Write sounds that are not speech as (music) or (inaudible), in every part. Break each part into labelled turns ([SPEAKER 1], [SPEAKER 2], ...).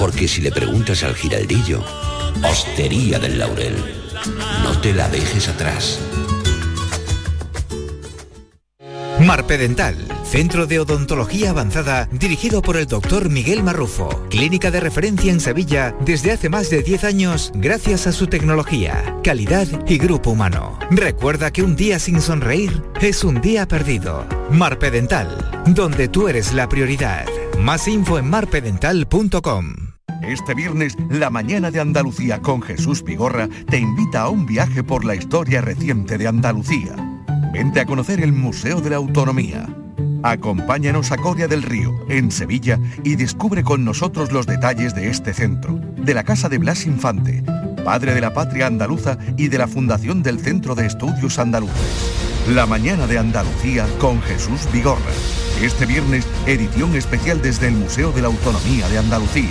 [SPEAKER 1] Porque si le preguntas al giraldillo, Hostería del Laurel, no te la dejes atrás.
[SPEAKER 2] Marpedental, centro de odontología avanzada dirigido por el doctor Miguel Marrufo, clínica de referencia en Sevilla desde hace más de 10 años gracias a su tecnología, calidad y grupo humano. Recuerda que un día sin sonreír es un día perdido. Marpedental, donde tú eres la prioridad. Más info en marpedental.com.
[SPEAKER 3] Este viernes, la mañana de Andalucía con Jesús Vigorra te invita a un viaje por la historia reciente de Andalucía. Vente a conocer el Museo de la Autonomía. Acompáñanos a Coria del Río, en Sevilla, y descubre con nosotros los detalles de este centro, de la Casa de Blas Infante, padre de la patria andaluza y de la fundación del Centro de Estudios Andaluces. La mañana de Andalucía con Jesús Vigorra. Este viernes, edición especial desde el Museo de la Autonomía de Andalucía.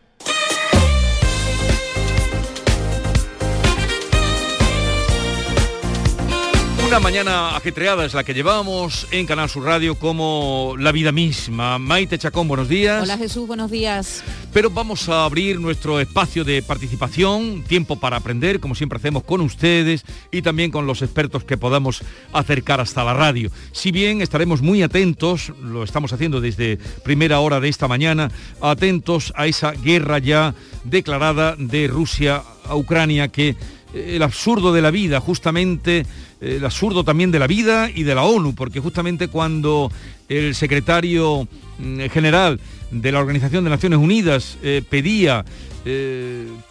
[SPEAKER 4] Una mañana ajetreada es la que llevamos en Canal Sur Radio como la vida misma. Maite Chacón, buenos días.
[SPEAKER 5] Hola Jesús, buenos días.
[SPEAKER 4] Pero vamos a abrir nuestro espacio de participación, tiempo para aprender, como siempre hacemos con ustedes y también con los expertos que podamos acercar hasta la radio. Si bien estaremos muy atentos, lo estamos haciendo desde primera hora de esta mañana, atentos a esa guerra ya declarada de Rusia a Ucrania que el absurdo de la vida, justamente eh, el absurdo también de la vida y de la ONU, porque justamente cuando el secretario mm, general de la Organización de Naciones Unidas eh, pedía,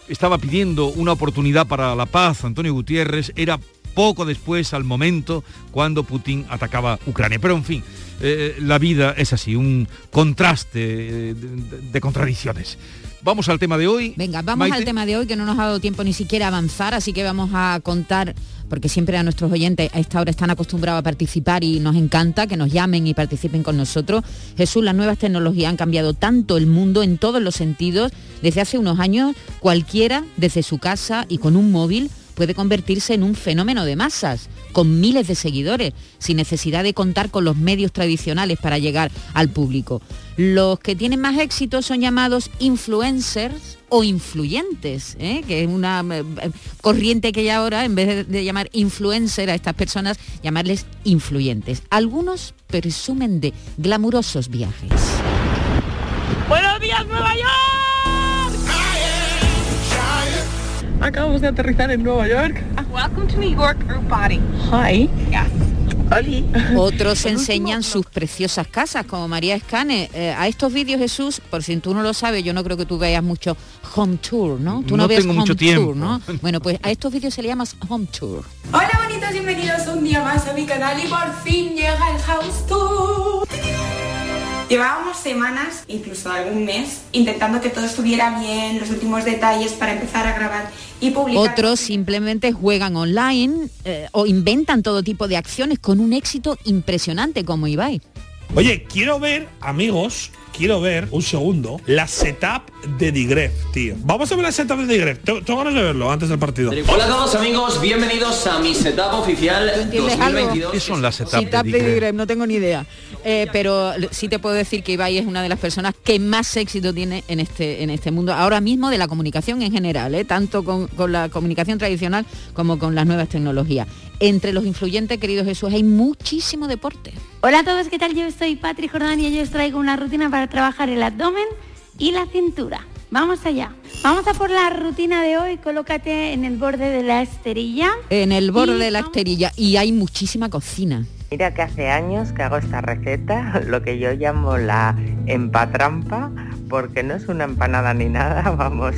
[SPEAKER 4] estaba pidiendo una oportunidad para la paz, Antonio Gutiérrez, era poco después, al momento, cuando Putin atacaba Ucrania. Pero en fin, la vida es así, un contraste de contradicciones. Vamos al tema de hoy.
[SPEAKER 5] Venga, vamos
[SPEAKER 4] Maite.
[SPEAKER 5] al tema de hoy que no nos ha dado tiempo ni siquiera avanzar, así que vamos a contar, porque siempre a nuestros oyentes a esta hora están acostumbrados a participar y nos encanta que nos llamen y participen con nosotros. Jesús, las nuevas tecnologías han cambiado tanto el mundo en todos los sentidos. Desde hace unos años, cualquiera, desde su casa y con un móvil, puede convertirse en un fenómeno de masas, con miles de seguidores, sin necesidad de contar con los medios tradicionales para llegar al público. Los que tienen más éxito son llamados influencers o influyentes, ¿eh? que es una eh, corriente que hay ahora, en vez de, de llamar influencer a estas personas, llamarles influyentes. Algunos presumen de glamurosos viajes.
[SPEAKER 6] ¡Buenos días, Nueva York! Acabamos de aterrizar en Nueva York. Welcome to New York, group body. Hi. Oli.
[SPEAKER 5] Otros enseñan sus preciosas casas, como María Escane. Eh, a estos vídeos, Jesús, por si tú no lo sabes, yo no creo que tú veas mucho home tour, ¿no? Tú no,
[SPEAKER 4] No
[SPEAKER 5] ves
[SPEAKER 4] tengo
[SPEAKER 5] home
[SPEAKER 4] mucho tiempo.
[SPEAKER 5] tour, ¿no? (laughs) Bueno, pues a estos vídeos se le llama home tour.
[SPEAKER 7] Hola bonitos, bienvenidos un día más a mi canal y por fin llega el House Tour. Llevábamos semanas, incluso algún mes, intentando que todo estuviera bien, los últimos detalles para empezar a grabar y publicar.
[SPEAKER 5] Otros simplemente juegan online eh, o inventan todo tipo de acciones con un éxito impresionante como Ibai.
[SPEAKER 8] Oye, quiero ver, amigos, quiero ver, un segundo, la setup de Digref, tío. Vamos a ver la setup de Digref. Tengo, ganas de verlo antes del partido.
[SPEAKER 9] Hola a todos amigos, bienvenidos a mi setup oficial 2022.
[SPEAKER 4] ¿Qué son las etapas
[SPEAKER 5] Setup de Digref, no tengo ni idea. Eh, pero sí te puedo decir que Ibai es una de las personas que más éxito tiene en este, en este mundo, ahora mismo de la comunicación en general, ¿eh? tanto con, con la comunicación tradicional como con las nuevas tecnologías. Entre los influyentes, querido Jesús, hay muchísimo deporte.
[SPEAKER 10] Hola a todos, ¿qué tal? Yo soy Patri Jordán y yo os traigo una rutina para trabajar el abdomen y la cintura. Vamos allá. Vamos a por la rutina de hoy. Colócate en el borde de la esterilla.
[SPEAKER 5] En el borde de la esterilla. Y hay muchísima cocina.
[SPEAKER 9] Mira que hace años que hago esta receta, (laughs) lo que yo llamo la empatrampa, porque no es una empanada ni nada, (laughs) vamos,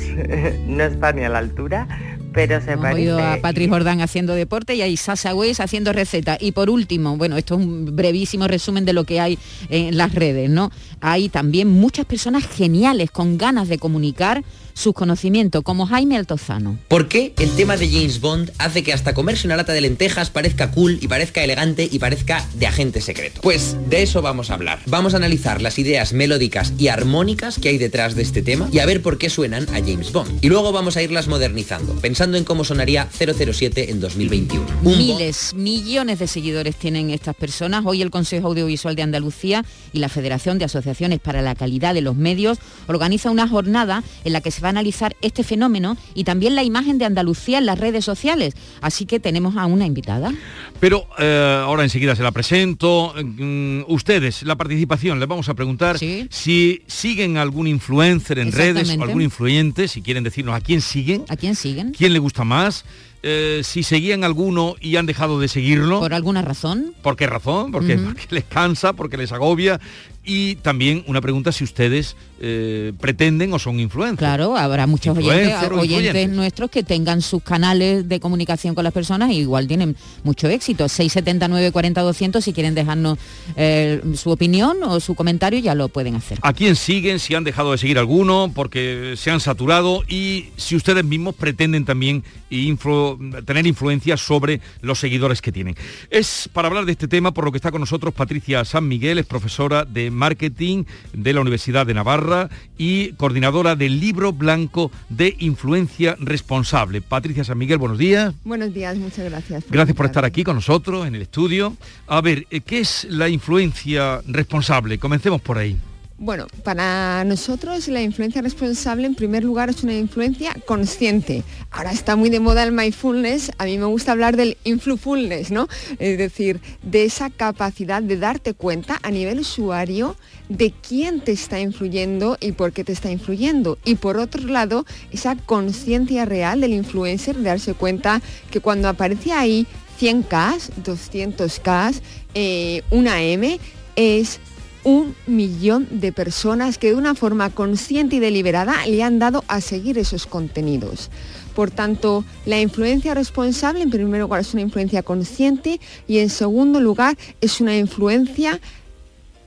[SPEAKER 9] no está ni a la altura, pero se
[SPEAKER 5] Hemos
[SPEAKER 9] parece...
[SPEAKER 5] oído a Patrick Jordán haciendo deporte y a Sasa Weiss haciendo receta. Y por último, bueno, esto es un brevísimo resumen de lo que hay en las redes, ¿no? Hay también muchas personas geniales con ganas de comunicar sus conocimientos, como Jaime Altozano.
[SPEAKER 11] ¿Por qué el tema de James Bond hace que hasta comerse una lata de lentejas parezca cool y parezca elegante y parezca de agente secreto? Pues de eso vamos a hablar. Vamos a analizar las ideas melódicas y armónicas que hay detrás de este tema y a ver por qué suenan a James Bond. Y luego vamos a irlas modernizando, pensando en cómo sonaría 007 en 2021. Un
[SPEAKER 5] Miles, millones de seguidores tienen estas personas. Hoy el Consejo Audiovisual de Andalucía y la Federación de Asociaciones para la Calidad de los Medios organiza una jornada en la que se va a analizar este fenómeno y también la imagen de Andalucía en las redes sociales. Así que tenemos a una invitada.
[SPEAKER 4] Pero eh, ahora enseguida se la presento. Mm, ustedes, la participación, les vamos a preguntar si siguen algún influencer en redes o algún influyente, si quieren decirnos a quién siguen.
[SPEAKER 5] ¿A quién siguen?
[SPEAKER 4] ¿Quién le gusta más? Eh, si seguían alguno y han dejado de seguirlo.
[SPEAKER 5] ¿Por alguna razón?
[SPEAKER 4] ¿Por qué razón? Porque (laughs) les cansa, porque les agobia. Y también una pregunta si ustedes eh, pretenden o son influencers.
[SPEAKER 5] Claro, habrá muchos oyentes, oyentes nuestros que tengan sus canales de comunicación con las personas y igual tienen mucho éxito. 679 40 200 si quieren dejarnos eh, su opinión o su comentario ya lo pueden hacer.
[SPEAKER 4] ¿A quién siguen? Si han dejado de seguir alguno porque se han saturado y si ustedes mismos pretenden también influ- tener influencia sobre los seguidores que tienen. Es para hablar de este tema por lo que está con nosotros Patricia San Miguel, es profesora de marketing de la Universidad de Navarra y coordinadora del libro blanco de influencia responsable. Patricia San Miguel, buenos días.
[SPEAKER 12] Buenos días, muchas gracias.
[SPEAKER 4] Gracias por estar aquí con nosotros en el estudio. A ver, eh, ¿qué es la influencia responsable? Comencemos por ahí.
[SPEAKER 12] Bueno, para nosotros la influencia responsable en primer lugar es una influencia consciente. Ahora está muy de moda el mindfulness, a mí me gusta hablar del influfulness, ¿no? Es decir, de esa capacidad de darte cuenta a nivel usuario de quién te está influyendo y por qué te está influyendo. Y por otro lado, esa conciencia real del influencer, de darse cuenta que cuando aparece ahí 100K, 200K, eh, una M, es un millón de personas que de una forma consciente y deliberada le han dado a seguir esos contenidos. Por tanto, la influencia responsable en primer lugar es una influencia consciente y en segundo lugar es una influencia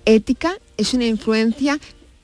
[SPEAKER 12] ética, es una influencia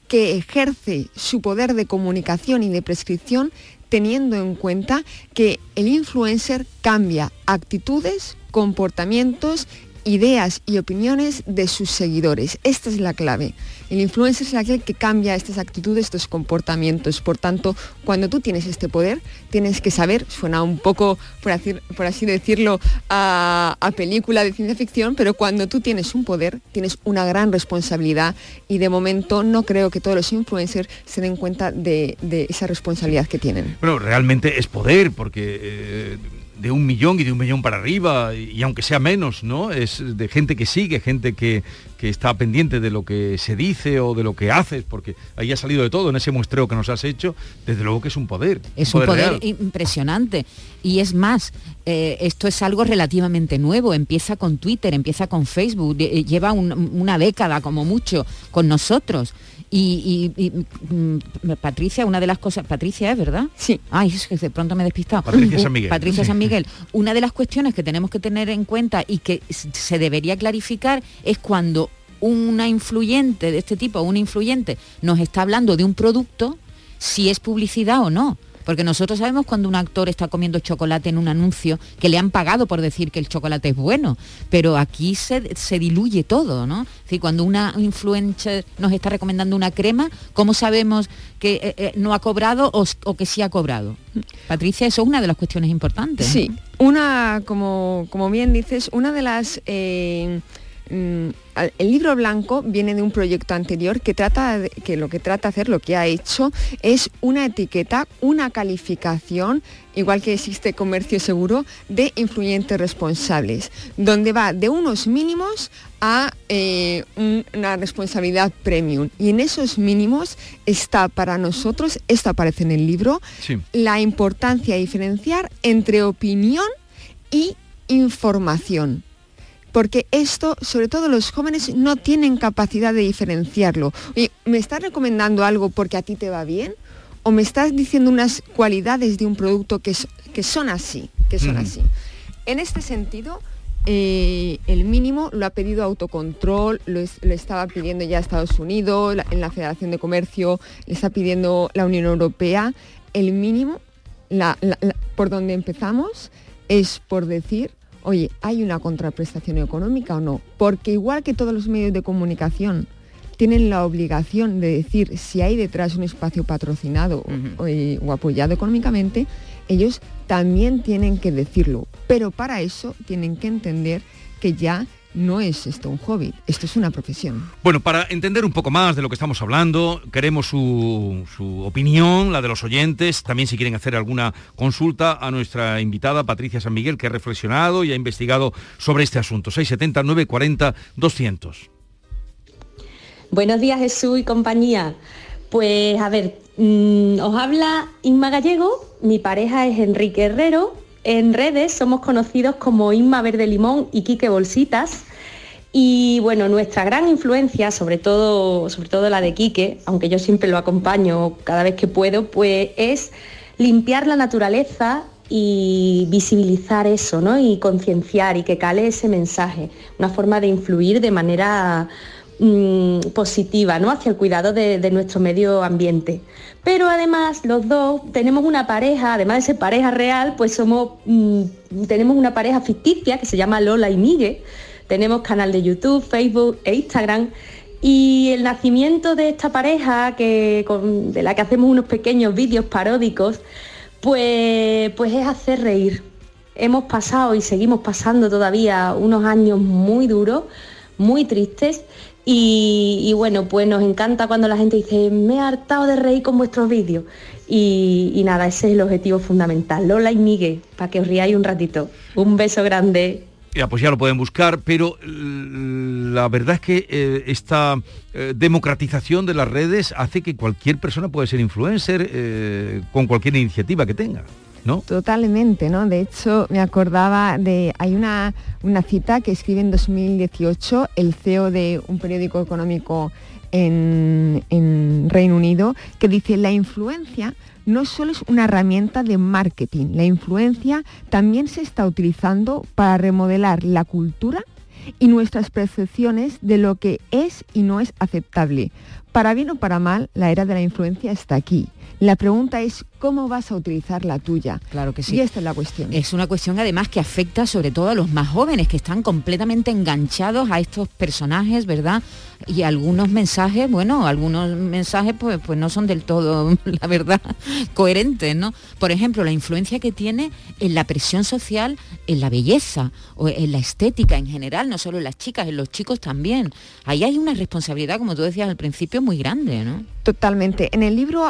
[SPEAKER 12] que ejerce su poder de comunicación y de prescripción teniendo en cuenta que el influencer cambia actitudes, comportamientos, ideas y opiniones de sus seguidores. Esta es la clave. El influencer es aquel que cambia estas actitudes, estos comportamientos. Por tanto, cuando tú tienes este poder, tienes que saber, suena un poco, por así, decirlo, a, película de ciencia ficción, pero cuando tú tienes un poder, tienes una gran responsabilidad y de momento no creo que todos los influencers se den cuenta de, de esa responsabilidad que tienen.
[SPEAKER 4] Bueno, realmente es poder, porque eh, de un millón y de un millón para arriba, y, y aunque sea menos, ¿no? Es de gente que sigue, gente que, que está pendiente de lo que se dice o de lo que haces, porque ahí ha salido de todo en ese muestreo que nos has hecho, desde luego que es un poder.
[SPEAKER 5] Es un poder impresionante. Y es más, eh, esto es algo relativamente nuevo. Empieza con Twitter, empieza con Facebook, eh, lleva un- una década como mucho con nosotros. Y, y- y, mm, Patricia, una de las cosas, Patricia es verdad.
[SPEAKER 12] Sí.
[SPEAKER 5] Ay, es que de pronto me he despistado.
[SPEAKER 4] Patricia
[SPEAKER 5] Uh,
[SPEAKER 4] San Miguel.
[SPEAKER 5] Patricia
[SPEAKER 4] Sí.
[SPEAKER 5] San Miguel. Una de las cuestiones que tenemos que tener en cuenta y que se debería clarificar es cuando una influyente de este tipo, un influyente, nos está hablando de un producto, si es publicidad o no. Porque nosotros sabemos cuando un actor está comiendo chocolate en un anuncio que le han pagado por decir que el chocolate es bueno, pero aquí se, se diluye todo, ¿no? Es decir, cuando una influencer nos está recomendando una crema, ¿cómo sabemos que eh, eh, no ha cobrado o, que sí ha cobrado? Patricia, eso es una de las cuestiones importantes.
[SPEAKER 12] Sí, una, como, como bien dices, una de las eh, el libro blanco viene de un proyecto anterior que trata de, que lo que trata de hacer, lo que ha hecho, es una etiqueta, una calificación, igual que existe comercio seguro, de influyentes responsables, donde va de unos mínimos a eh, una responsabilidad premium. Y en esos mínimos está para nosotros, esto aparece en el libro, la importancia de diferenciar entre opinión y información porque esto, sobre todo los jóvenes, no tienen capacidad de diferenciarlo. ¿me estás recomendando algo porque a ti te va bien? ¿O me estás diciendo unas cualidades de un producto que, que son así? Que son así. En este sentido, eh, el mínimo lo ha pedido autocontrol, lo, estaba pidiendo ya Estados Unidos, en la Federación de Comercio, le está pidiendo la Unión Europea. El mínimo, por donde empezamos, es por decir oye, ¿hay una contraprestación económica o no? Porque igual que todos los medios de comunicación tienen la obligación de decir si hay detrás un espacio patrocinado o, apoyado económicamente, ellos también tienen que decirlo. Pero para eso tienen que entender que ya no es esto un hobby, esto es una profesión.
[SPEAKER 4] Bueno, para entender un poco más de lo que estamos hablando, queremos su, opinión, la de los oyentes, también si quieren hacer alguna consulta a nuestra invitada Patricia San Miguel, que ha reflexionado y ha investigado sobre este asunto. 670 940 200.
[SPEAKER 13] Buenos días Jesús y compañía. Pues a ver, mm, os habla Inma Gallego, mi pareja es Enrique Herrero, en redes somos conocidos como Inma Verde Limón y Quique Bolsitas. Y bueno, nuestra gran influencia, sobre todo, sobre todo la de Quique, aunque yo siempre lo acompaño cada vez que puedo, pues es limpiar la naturaleza y visibilizar eso, ¿no? Y concienciar y que cale ese mensaje, una forma de influir de manera mm, positiva, ¿no? Hacia el cuidado de nuestro medio ambiente. Pero además los dos tenemos una pareja, además de ser pareja real, pues somos, mm, tenemos una pareja ficticia que se llama Lola y Miguel. Tenemos canal de YouTube, Facebook e Instagram. Y el nacimiento de esta pareja, que, de la que hacemos unos pequeños vídeos paródicos, pues, pues es hacer reír. Hemos pasado y seguimos pasando todavía unos años muy duros, muy tristes, y, bueno, pues nos encanta cuando la gente dice, me he hartado de reír con vuestros vídeos. Y, nada, ese es el objetivo fundamental. Lola y Miguel, para que os riáis un ratito. Un beso grande.
[SPEAKER 4] Ya, pues ya lo pueden buscar, pero la verdad es que eh, esta eh, democratización de las redes hace que cualquier persona pueda ser influencer eh, con cualquier iniciativa que tenga.
[SPEAKER 12] Totalmente, ¿no? De hecho, me acordaba de, hay una, una cita que escribe en 2018 el CEO de un periódico económico en, en Reino Unido, que dice, la influencia no solo es una herramienta de marketing, la influencia también se está utilizando para remodelar la cultura y nuestras percepciones de lo que es y no es aceptable. Para bien o para mal, la era de la influencia está aquí. La pregunta es cómo vas a utilizar la tuya.
[SPEAKER 5] Claro que sí.
[SPEAKER 12] Y esta es la cuestión.
[SPEAKER 5] Es una cuestión además que afecta sobre todo a los más jóvenes, que están completamente enganchados a estos personajes, ¿verdad? Y algunos mensajes, bueno, algunos mensajes pues, pues no son del todo, (laughs) la verdad, coherentes, ¿no? Por ejemplo, la influencia que tiene en la presión social, en la belleza o en la estética en general, no solo en las chicas, en los chicos también. Ahí hay una responsabilidad, como tú decías al principio, muy grande, ¿no?
[SPEAKER 12] Totalmente. En el libro,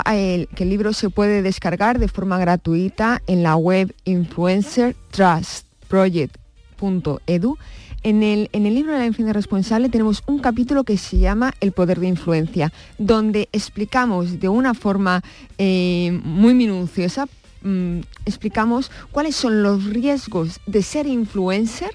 [SPEAKER 12] que el libro se puede descargar de forma gratuita en la web influencertrustproject.edu. En el, en el libro de la influencia responsable tenemos un capítulo que se llama El poder de influencia, donde explicamos de una forma eh, muy minuciosa mm, explicamos cuáles son los riesgos de ser influencer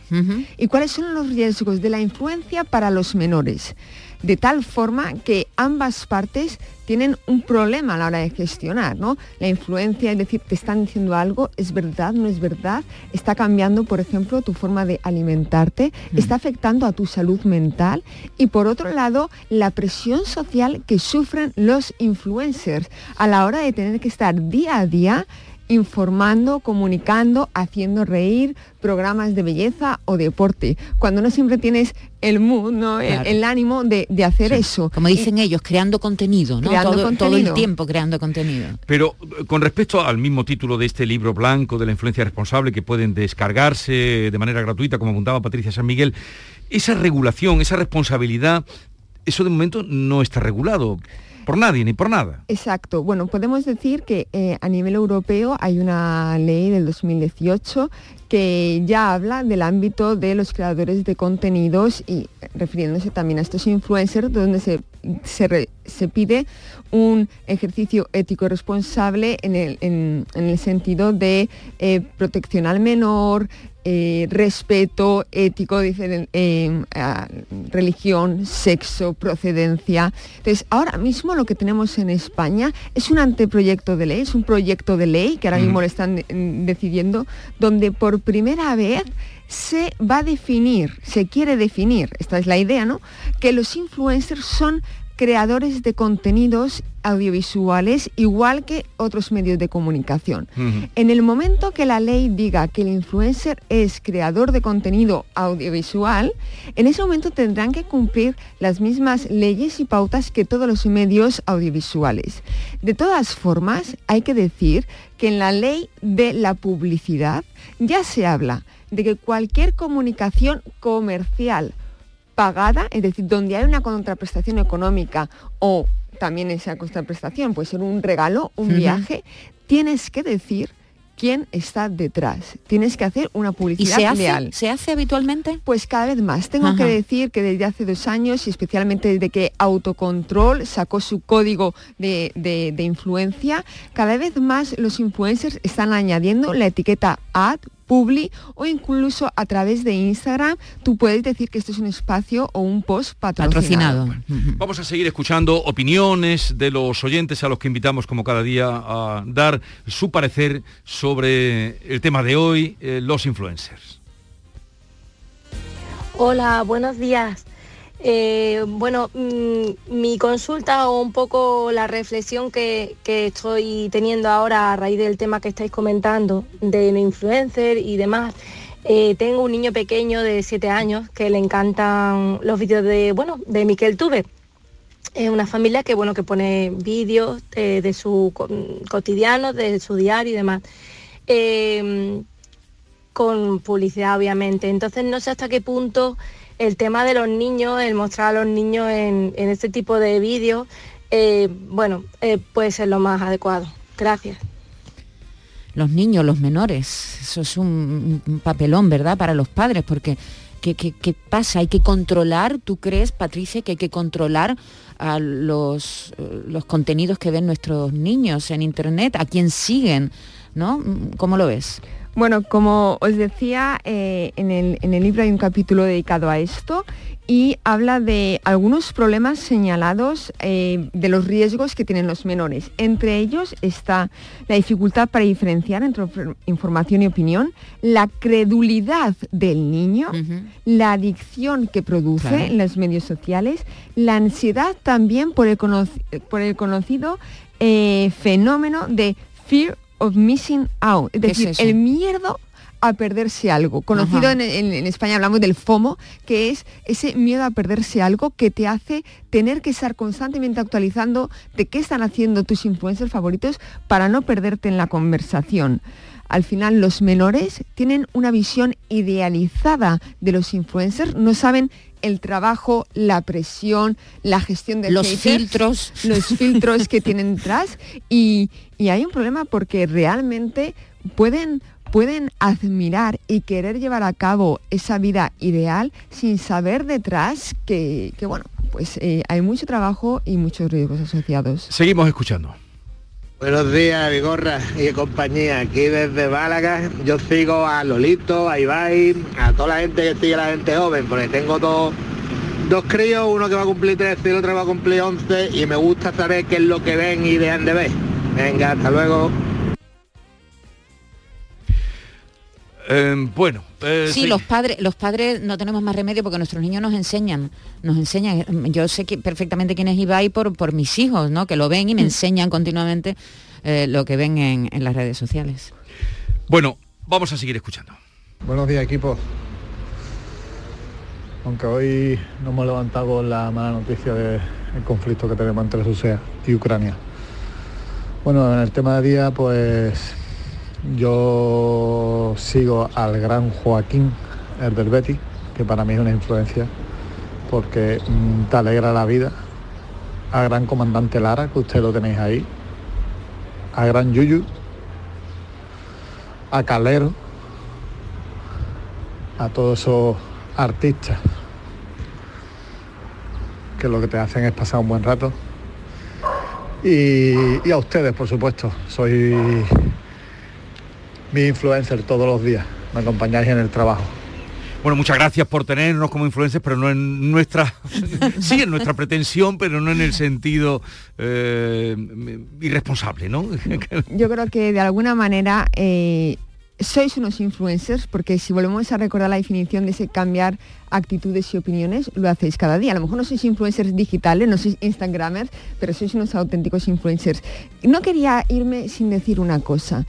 [SPEAKER 12] y cuáles son los riesgos de la influencia para los menores de tal forma que ambas partes tienen un problema a la hora de gestionar, ¿no? La influencia, es decir, te están diciendo algo, es verdad, no es verdad, está cambiando, por ejemplo, tu forma de alimentarte, mm. está afectando a tu salud mental y por otro lado, la presión social que sufren los influencers a la hora de tener que estar día a día informando, comunicando, haciendo reír, programas de belleza o deporte. Cuando no siempre tienes el mood, ¿no? el,
[SPEAKER 5] Claro.
[SPEAKER 12] el ánimo de, de hacer eso.
[SPEAKER 5] Como dicen ellos, creando contenido, ¿no?
[SPEAKER 12] Creando
[SPEAKER 5] todo, todo el
[SPEAKER 12] contenido.
[SPEAKER 5] tiempo creando contenido.
[SPEAKER 4] Pero eh, con respecto al mismo título de este libro blanco de la influencia responsable que pueden descargarse de manera gratuita, como apuntaba Patricia San Miguel, esa regulación, esa responsabilidad, eso de momento no está regulado por nadie ni por nada.
[SPEAKER 12] Exacto. Bueno, podemos decir que eh, a nivel europeo hay una ley del 2018 que ya habla del ámbito de los creadores de contenidos y refiriéndose también a estos influencers, donde se, se, re- se pide un ejercicio ético y responsable en el, en- en el sentido de eh, protección al menor, eh, respeto ético, eh, religión, sexo, procedencia. Entonces, ahora mismo lo que tenemos en España es un anteproyecto de ley, es un proyecto de ley que ahora mismo
[SPEAKER 14] Ujú.
[SPEAKER 12] lo están mm, decidiendo, donde por primera vez se va a definir, se quiere definir, esta es la idea, ¿no? Que los influencers son creadores de contenidos audiovisuales igual que otros medios de comunicación. En el momento que la ley diga que el influencer es creador de contenido audiovisual, en ese momento tendrán que cumplir las mismas leyes y pautas que todos los medios audiovisuales. De todas formas, hay que decir que en la ley de la publicidad ya se habla de que cualquier comunicación comercial pagada, es decir, donde hay una contraprestación económica o también esa contraprestación puede ser un regalo, un viaje, tienes que decir quién está detrás. Tienes que hacer una
[SPEAKER 5] ¿Y
[SPEAKER 12] publicidad
[SPEAKER 5] se hace,
[SPEAKER 12] leal.
[SPEAKER 5] se hace habitualmente?
[SPEAKER 12] Pues cada vez más. Tengo
[SPEAKER 5] Ajá.
[SPEAKER 12] que decir que desde hace dos años y especialmente desde que Autocontrol sacó su código de, de- de influencia, cada vez más los influencers están añadiendo la etiqueta ad, publi o incluso a través de Instagram tú puedes decir que esto es un espacio o un post patrocinado.
[SPEAKER 4] Vamos a seguir escuchando opiniones de los oyentes a los que invitamos como cada día a dar su parecer sobre el tema de hoy, eh, los influencers.
[SPEAKER 14] Hola, buenos días. Eh, bueno, mm, mi consulta o un poco la reflexión que, estoy teniendo ahora a raíz del tema que estáis comentando de influencer y demás. eh, tengo un niño pequeño de 7 años que le encantan los vídeos de, bueno, de Miquel Tuve. Es una familia que, bueno, que pone vídeos eh, de su co- cotidiano, de su diario y demás. Con publicidad obviamente. Entonces no sé hasta qué punto el tema de los niños, el mostrar a los niños en, en este tipo de vídeos, eh, bueno, eh, puede ser lo más adecuado. Gracias.
[SPEAKER 5] Los niños, los menores, eso es un, papelón, ¿verdad? Para los padres, porque ¿qué, qué, qué pasa? Hay que controlar, ¿tú crees, Patricia, que hay que controlar a los, eh, los contenidos que ven nuestros niños en Internet, a quién siguen, ¿no? ¿Cómo lo ves?
[SPEAKER 12] Bueno, como os decía, eh, en, el, en el libro hay un capítulo dedicado a esto y habla de algunos problemas señalados eh, de los riesgos que tienen los menores. Entre ellos está la dificultad para diferenciar entre infor- información y opinión, la credulidad del niño, la adicción que produce
[SPEAKER 5] Claro.
[SPEAKER 12] en los medios sociales, la ansiedad también por el, conoci- por el conocido eh, fenómeno de fear of missing out, es
[SPEAKER 5] ¿Qué es
[SPEAKER 12] decir, el miedo a perderse algo. Conocido en, en- en España hablamos del FOMO, que es ese miedo a perderse algo que te hace tener que estar constantemente actualizando de qué están haciendo tus influencers favoritos para no perderte en la conversación. Al final los menores tienen una visión idealizada de los influencers, no saben el trabajo, la presión, la gestión de
[SPEAKER 5] Los
[SPEAKER 12] haters,
[SPEAKER 5] filtros.
[SPEAKER 12] los filtros que tienen (laughs) detrás y, y hay un problema porque realmente pueden pueden admirar y querer llevar a cabo esa vida ideal sin saber detrás que, que, bueno, pues eh, hay mucho trabajo y muchos riesgos asociados.
[SPEAKER 4] Seguimos escuchando.
[SPEAKER 15] Buenos días, Vigorra y compañía. Aquí desde Málaga yo sigo a Lolito, a Ibai, a toda la gente que sigue la gente joven, porque tengo dos, dos críos, uno que va a cumplir 13 y el otro que va a cumplir 11 y me gusta saber qué es lo que ven y dejan de ver. Venga, hasta luego.
[SPEAKER 4] Eh, bueno, eh,
[SPEAKER 5] Sí, los padres, los padres no tenemos más remedio porque nuestros niños nos enseñan, nos enseñan. Yo sé que perfectamente quién es Ibai por, por mis hijos, ¿no? Que lo ven y me enseñan continuamente eh, lo que ven en, en las redes sociales.
[SPEAKER 4] Bueno, vamos a seguir escuchando.
[SPEAKER 16] Buenos días, equipo. Aunque hoy no hemos levantado con la mala noticia del conflicto que tenemos entre Rusia y Ucrania. Bueno, en el tema de día, pues yo sigo al gran Joaquín, el del Betty, que para mí es una influencia, porque mm, te alegra la vida. A gran comandante Lara, que usted lo tenéis ahí. A gran Yuyu. A Calero. A todos esos artistas que lo que te hacen es pasar un buen rato. Y, y a ustedes, por supuesto. Soy mi influencer todos los días. Me acompañáis en el trabajo.
[SPEAKER 4] Bueno, muchas gracias por tenernos como influencers, pero no en nuestra, (laughs) sí en nuestra pretensión, pero no en el sentido eh, irresponsable, ¿no? (laughs)
[SPEAKER 12] Yo creo que de alguna manera eh, sois unos influencers, porque si volvemos a recordar la definición de ese cambiar actitudes y opiniones, lo hacéis cada día. A lo mejor no sois influencers digitales, no sois instagramers, pero sois unos auténticos influencers. No quería irme sin decir una cosa.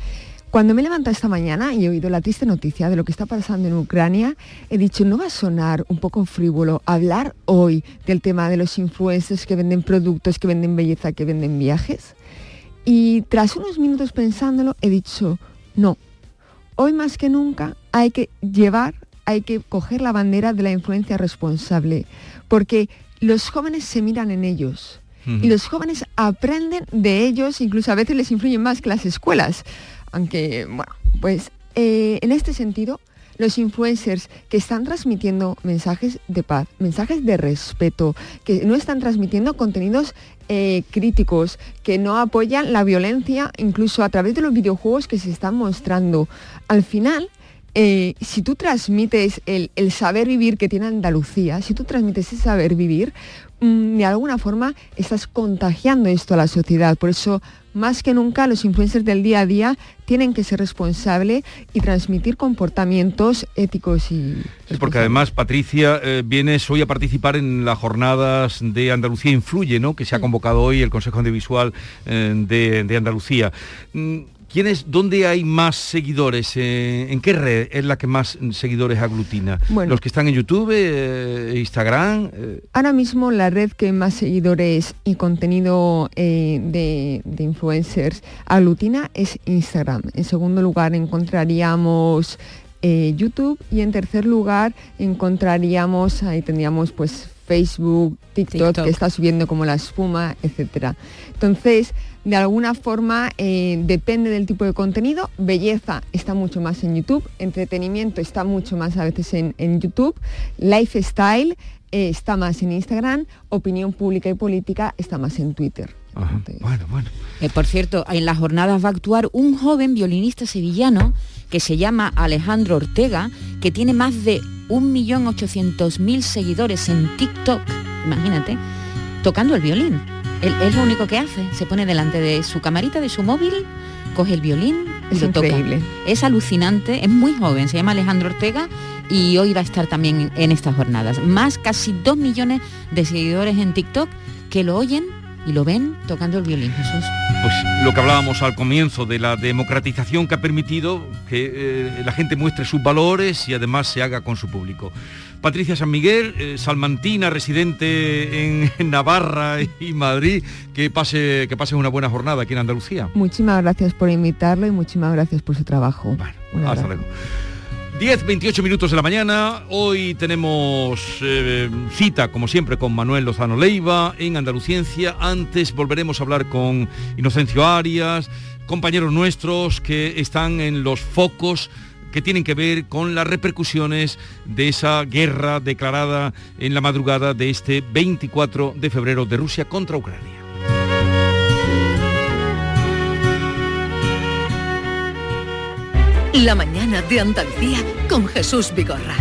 [SPEAKER 12] Cuando me he levantado esta mañana y he oído la triste noticia de lo que está pasando en Ucrania, he dicho, ¿no va a sonar un poco frívolo hablar hoy del tema de los influencers que venden productos, que venden belleza, que venden viajes? Y tras unos minutos pensándolo, he dicho, no, hoy más que nunca hay que llevar, hay que coger la bandera de la influencia responsable, porque los jóvenes se miran en ellos. Y los jóvenes aprenden de ellos, incluso a veces les influyen más que las escuelas aunque, bueno, pues eh, en este sentido, los influencers que están transmitiendo mensajes de paz, mensajes de respeto, que no están transmitiendo contenidos eh, críticos, que no apoyan la violencia, incluso a través de los videojuegos que se están mostrando. Al final, eh, si tú transmites el, el, saber vivir que tiene Andalucía, si tú transmites ese saber vivir, mm, de alguna forma estás contagiando esto a la sociedad. Por eso más que nunca los influencers del día a día tienen que ser responsables y transmitir comportamientos éticos y...
[SPEAKER 4] Es porque además, Patricia, eh, vienes hoy a participar en las jornadas de Andalucía Influye, ¿no? Que se ha convocado hoy el Consejo Audiovisual eh, de, de, Andalucía. Mm, ¿Quiénes, ¿Dónde hay más seguidores? Eh, ¿En qué red es la que más seguidores aglutina? ¿Los que están en YouTube, eh, Instagram? Eh?
[SPEAKER 12] Ahora mismo la red que más seguidores y contenido de, de, influencers aglutina es Instagram. En segundo lugar encontraríamos YouTube y en tercer lugar encontraríamos, ahí tendríamos pues Facebook, TikTok, TikTok, que está subiendo como la espuma, etcétera. Entonces, de alguna forma eh, depende del tipo de contenido. Belleza está mucho más en YouTube, entretenimiento está mucho más a veces en, en YouTube, lifestyle eh, está más en Instagram, opinión pública y política está más en Twitter.
[SPEAKER 4] Ajá. Bueno, bueno.
[SPEAKER 5] Eh, por cierto, en las jornadas va a actuar un joven violinista sevillano que se llama Alejandro Ortega, que tiene más de 1.800.000 seguidores en TikTok, imagínate, tocando el violín. Él es lo único que hace, se pone delante de su camarita, de su móvil, coge el violín y
[SPEAKER 12] es
[SPEAKER 5] lo
[SPEAKER 12] increíble.
[SPEAKER 5] toca. Es alucinante, es muy joven, se llama Alejandro Ortega y hoy va a estar también en estas jornadas. Más casi dos millones de seguidores en TikTok que lo oyen y lo ven tocando el violín, Jesús.
[SPEAKER 4] Pues lo que hablábamos al comienzo de la democratización que ha permitido que eh, la gente muestre sus valores y además se haga con su público. Patricia San Miguel, eh, salmantina, residente en, en, (laughs) Navarra y Madrid, que pase, que pase una buena jornada aquí en Andalucía.
[SPEAKER 12] Muchísimas gracias por invitarlo y muchísimas gracias por su trabajo.
[SPEAKER 4] Bueno, hasta luego. 10, 28 minutos de la mañana. Hoy tenemos eh, cita, como siempre, con Manuel Lozano Leiva en Andaluciencia. Antes volveremos a hablar con Inocencio Arias, compañeros nuestros que están en los focos que tienen que ver con las repercusiones de esa guerra declarada en la madrugada de este 24 de febrero de Rusia contra Ucrania.
[SPEAKER 17] La mañana de Andalucía con Jesús Vigorra.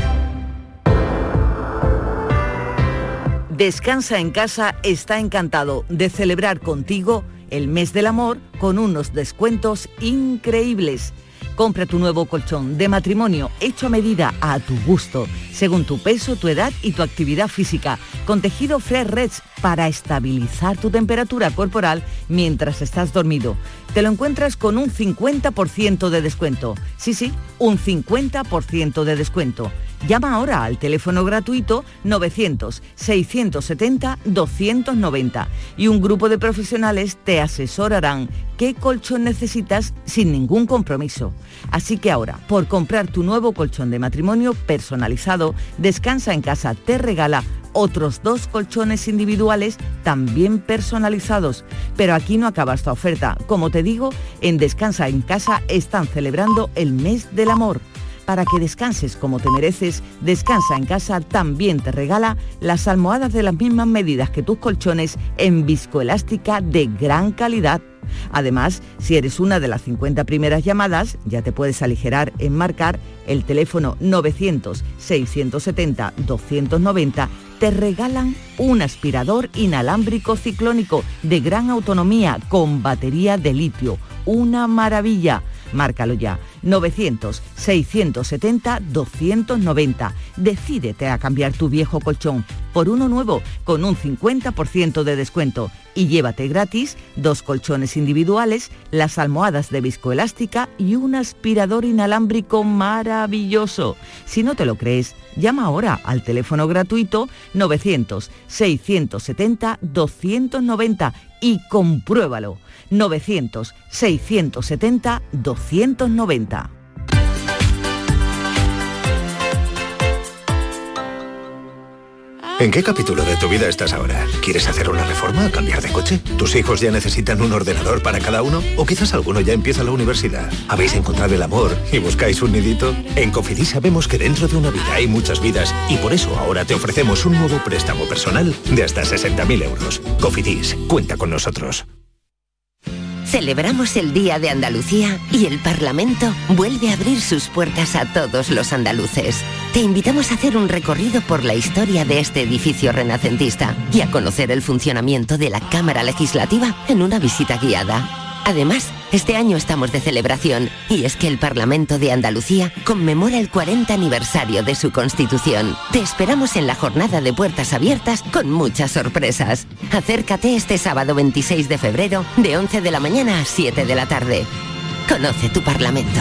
[SPEAKER 18] Descansa en casa está encantado de celebrar contigo el mes del amor con unos descuentos increíbles. Compra tu nuevo colchón de matrimonio hecho a medida a tu gusto, según tu peso, tu edad y tu actividad física, con tejido Fresh Reds para estabilizar tu temperatura corporal mientras estás dormido. Te lo encuentras con un 50% de descuento. Sí, sí, un 50% de descuento. Llama ahora al teléfono gratuito 900-670-290 y un grupo de profesionales te asesorarán qué colchón necesitas sin ningún compromiso. Así que ahora, por comprar tu nuevo colchón de matrimonio personalizado, Descansa en casa te regala otros dos colchones individuales también personalizados. Pero aquí no acaba esta oferta. Como te digo, en Descansa en casa están celebrando el mes del amor. Para que descanses como te mereces, Descansa en casa también te regala las almohadas de las mismas medidas que tus colchones en viscoelástica de gran calidad. Además, si eres una de las 50 primeras llamadas, ya te puedes aligerar en marcar el teléfono 900-670-290. Te regalan un aspirador inalámbrico ciclónico de gran autonomía con batería de litio. Una maravilla. Márcalo ya. 900-670-290. Decídete a cambiar tu viejo colchón por uno nuevo con un 50% de descuento y llévate gratis dos colchones individuales, las almohadas de viscoelástica y un aspirador inalámbrico maravilloso. Si no te lo crees, llama ahora al teléfono gratuito 900-670-290 y compruébalo. 900-670-290.
[SPEAKER 19] ¿En qué capítulo de tu vida estás ahora? ¿Quieres hacer una reforma? ¿Cambiar de coche? ¿Tus hijos ya necesitan un ordenador para cada uno? ¿O quizás alguno ya empieza la universidad? ¿Habéis encontrado el amor y buscáis un nidito? En Cofidis sabemos que dentro de una vida hay muchas vidas y por eso ahora te ofrecemos un nuevo préstamo personal de hasta 60.000 euros. Cofidis, cuenta con nosotros.
[SPEAKER 20] Celebramos el Día de Andalucía y el Parlamento vuelve a abrir sus puertas a todos los andaluces. Te invitamos a hacer un recorrido por la historia de este edificio renacentista y a conocer el funcionamiento de la Cámara Legislativa en una visita guiada. Además, este año estamos de celebración y es que el Parlamento de Andalucía conmemora el 40 aniversario de su constitución. Te esperamos en la jornada de puertas abiertas con muchas sorpresas. Acércate este sábado 26 de febrero de 11 de la mañana a 7 de la tarde. Conoce tu Parlamento.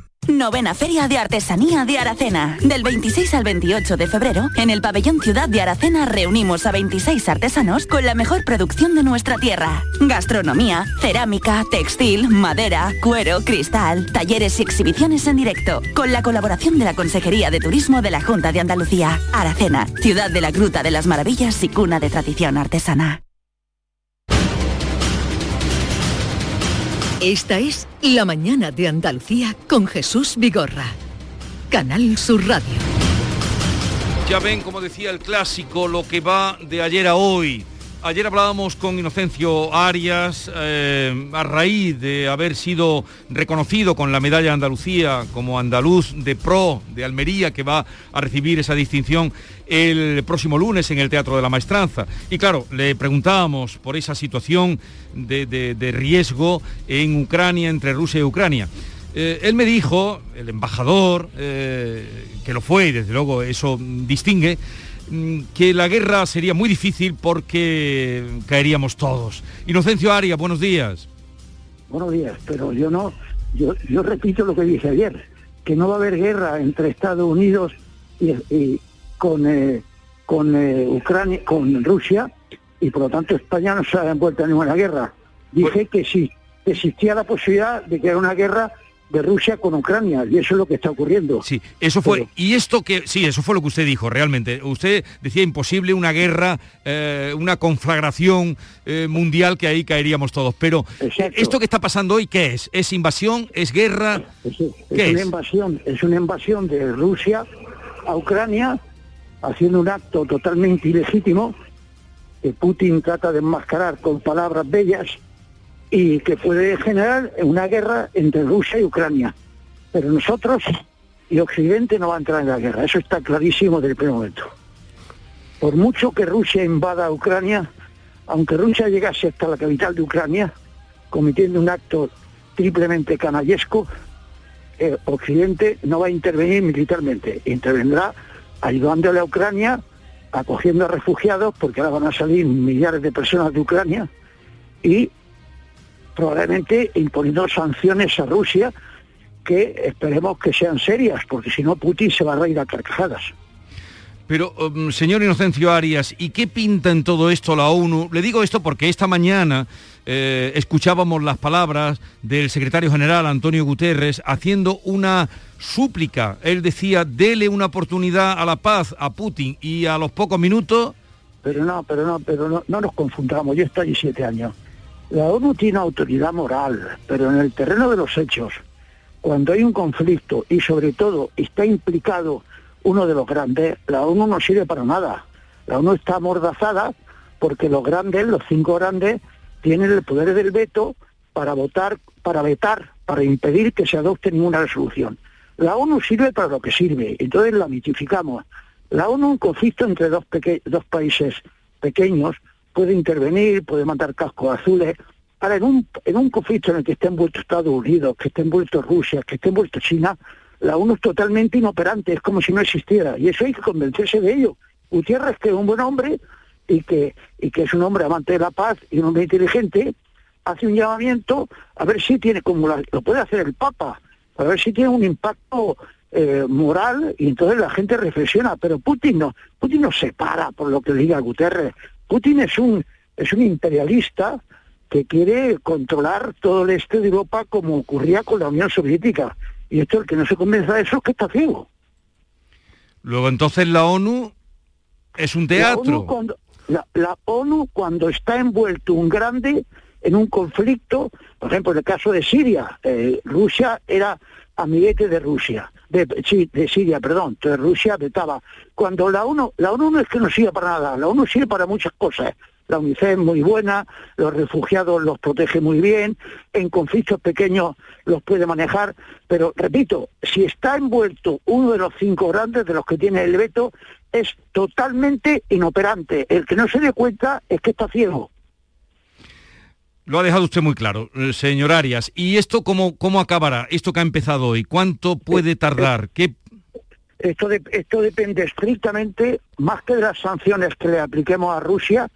[SPEAKER 21] Novena Feria de Artesanía de Aracena. Del 26 al 28 de febrero, en el pabellón Ciudad de Aracena reunimos a 26 artesanos con la mejor producción de nuestra tierra. Gastronomía, cerámica, textil, madera, cuero, cristal, talleres y exhibiciones en directo. Con la colaboración de la Consejería de Turismo de la Junta de Andalucía. Aracena, ciudad de la Gruta de las Maravillas y cuna de tradición artesana.
[SPEAKER 17] Esta es La Mañana de Andalucía con Jesús Vigorra. Canal Sur Radio.
[SPEAKER 4] Ya ven, como decía el clásico, lo que va de ayer a hoy. Ayer hablábamos con Inocencio Arias eh, a raíz de haber sido reconocido con la medalla de Andalucía como andaluz de pro de Almería que va a recibir esa distinción el próximo lunes en el Teatro de la Maestranza. Y claro, le preguntábamos por esa situación de, riesgo en Ucrania, entre Rusia y Ucrania. Eh, él me dijo, el embajador, eh, que lo fue y desde luego eso distingue, que la guerra sería muy difícil porque caeríamos todos. Inocencio Aria, buenos días.
[SPEAKER 22] Buenos días, pero yo no, yo, repito lo que dije ayer, que no va a haber guerra entre Estados Unidos y, con, eh, con eh, Ucrania, con Rusia, y por lo tanto España no se ha envuelto en ninguna guerra. Dije que sí, existía la posibilidad de que haya una guerra de Rusia con Ucrania y eso es lo que está ocurriendo.
[SPEAKER 4] Sí, eso fue y esto que sí, eso fue lo que usted dijo realmente. Usted decía imposible una guerra, eh, una conflagración eh, mundial que ahí caeríamos todos. Pero esto que está pasando hoy, ¿qué es? ¿Es invasión? ¿Es guerra?
[SPEAKER 22] Es, una invasión, es una invasión de Rusia a Ucrania haciendo un acto totalmente ilegítimo que Putin trata de enmascarar con palabras bellas y que puede generar una guerra entre Rusia y Ucrania. Pero nosotros y Occidente no va a entrar en la guerra, eso está clarísimo desde el primer momento. Por mucho que Rusia invada Ucrania, aunque Rusia llegase hasta la capital de Ucrania, cometiendo un acto triplemente canallesco, eh, Occidente no va a intervenir militarmente, intervendrá ayudándole a Ucrania, acogiendo a refugiados, porque ahora van a salir millares de personas de Ucrania, y probablemente imponiendo sanciones a Rusia que esperemos que sean serias, porque si no Putin se va a reír a carcajadas.
[SPEAKER 4] Pero, um, señor Inocencio Arias, ¿y qué pinta en todo esto la ONU? Le digo esto porque esta mañana eh, escuchábamos las palabras del secretario general Antonio Guterres haciendo una súplica. Él decía, dele una oportunidad a la paz a Putin y a los pocos minutos...
[SPEAKER 22] Pero no, pero no, pero no, no nos confundamos, yo estoy siete años. La ONU tiene autoridad moral, pero en el terreno de los hechos, cuando hay un conflicto y sobre todo está implicado uno de los grandes, la ONU no sirve para nada. La ONU está amordazada porque los grandes, los cinco grandes, tienen el poder del veto para votar, para vetar, para impedir que se adopte ninguna resolución. La ONU sirve para lo que sirve, entonces la mitificamos. La ONU, un conflicto entre dos, dos países pequeños, puede intervenir, puede mandar cascos azules. Ahora, en un, en un conflicto en el que esté envuelto Estados Unidos, que esté envuelto Rusia, que esté envuelto China, la ONU es totalmente inoperante, es como si no existiera. Y eso hay que convencerse de ello. Gutiérrez, que es un buen hombre y que, y que es un hombre amante de la paz y un hombre inteligente, hace un llamamiento a ver si tiene, como lo puede hacer el Papa, a ver si tiene un impacto eh, moral y entonces la gente reflexiona, pero Putin no, Putin no se para por lo que diga Guterres, Putin es un, es un imperialista que quiere controlar todo el este de Europa como ocurría con la Unión Soviética. Y esto, el que no se convenza de eso es que está ciego.
[SPEAKER 4] Luego entonces la ONU es un teatro.
[SPEAKER 22] La ONU cuando, la, ONU cuando está envuelto un grande en un conflicto, por ejemplo, en el caso de Siria, eh, Rusia era amiguete de Rusia, de, de Siria, perdón, de Rusia vetaba. Cuando la ONU, la ONU no es que no sirva para nada, la ONU sirve para muchas cosas. La UNICEF es muy buena, los refugiados los protege muy bien, en conflictos pequeños los puede manejar, pero repito, si está envuelto uno de los cinco grandes de los que tiene el veto, es totalmente inoperante. El que no se dé cuenta es que está ciego.
[SPEAKER 4] Lo ha dejado usted muy claro, eh, señor Arias. ¿Y esto cómo, cómo acabará? Esto que ha empezado hoy, ¿cuánto puede tardar? ¿Qué...
[SPEAKER 22] Esto, esto depende estrictamente, más que de las sanciones que le apliquemos a Rusia,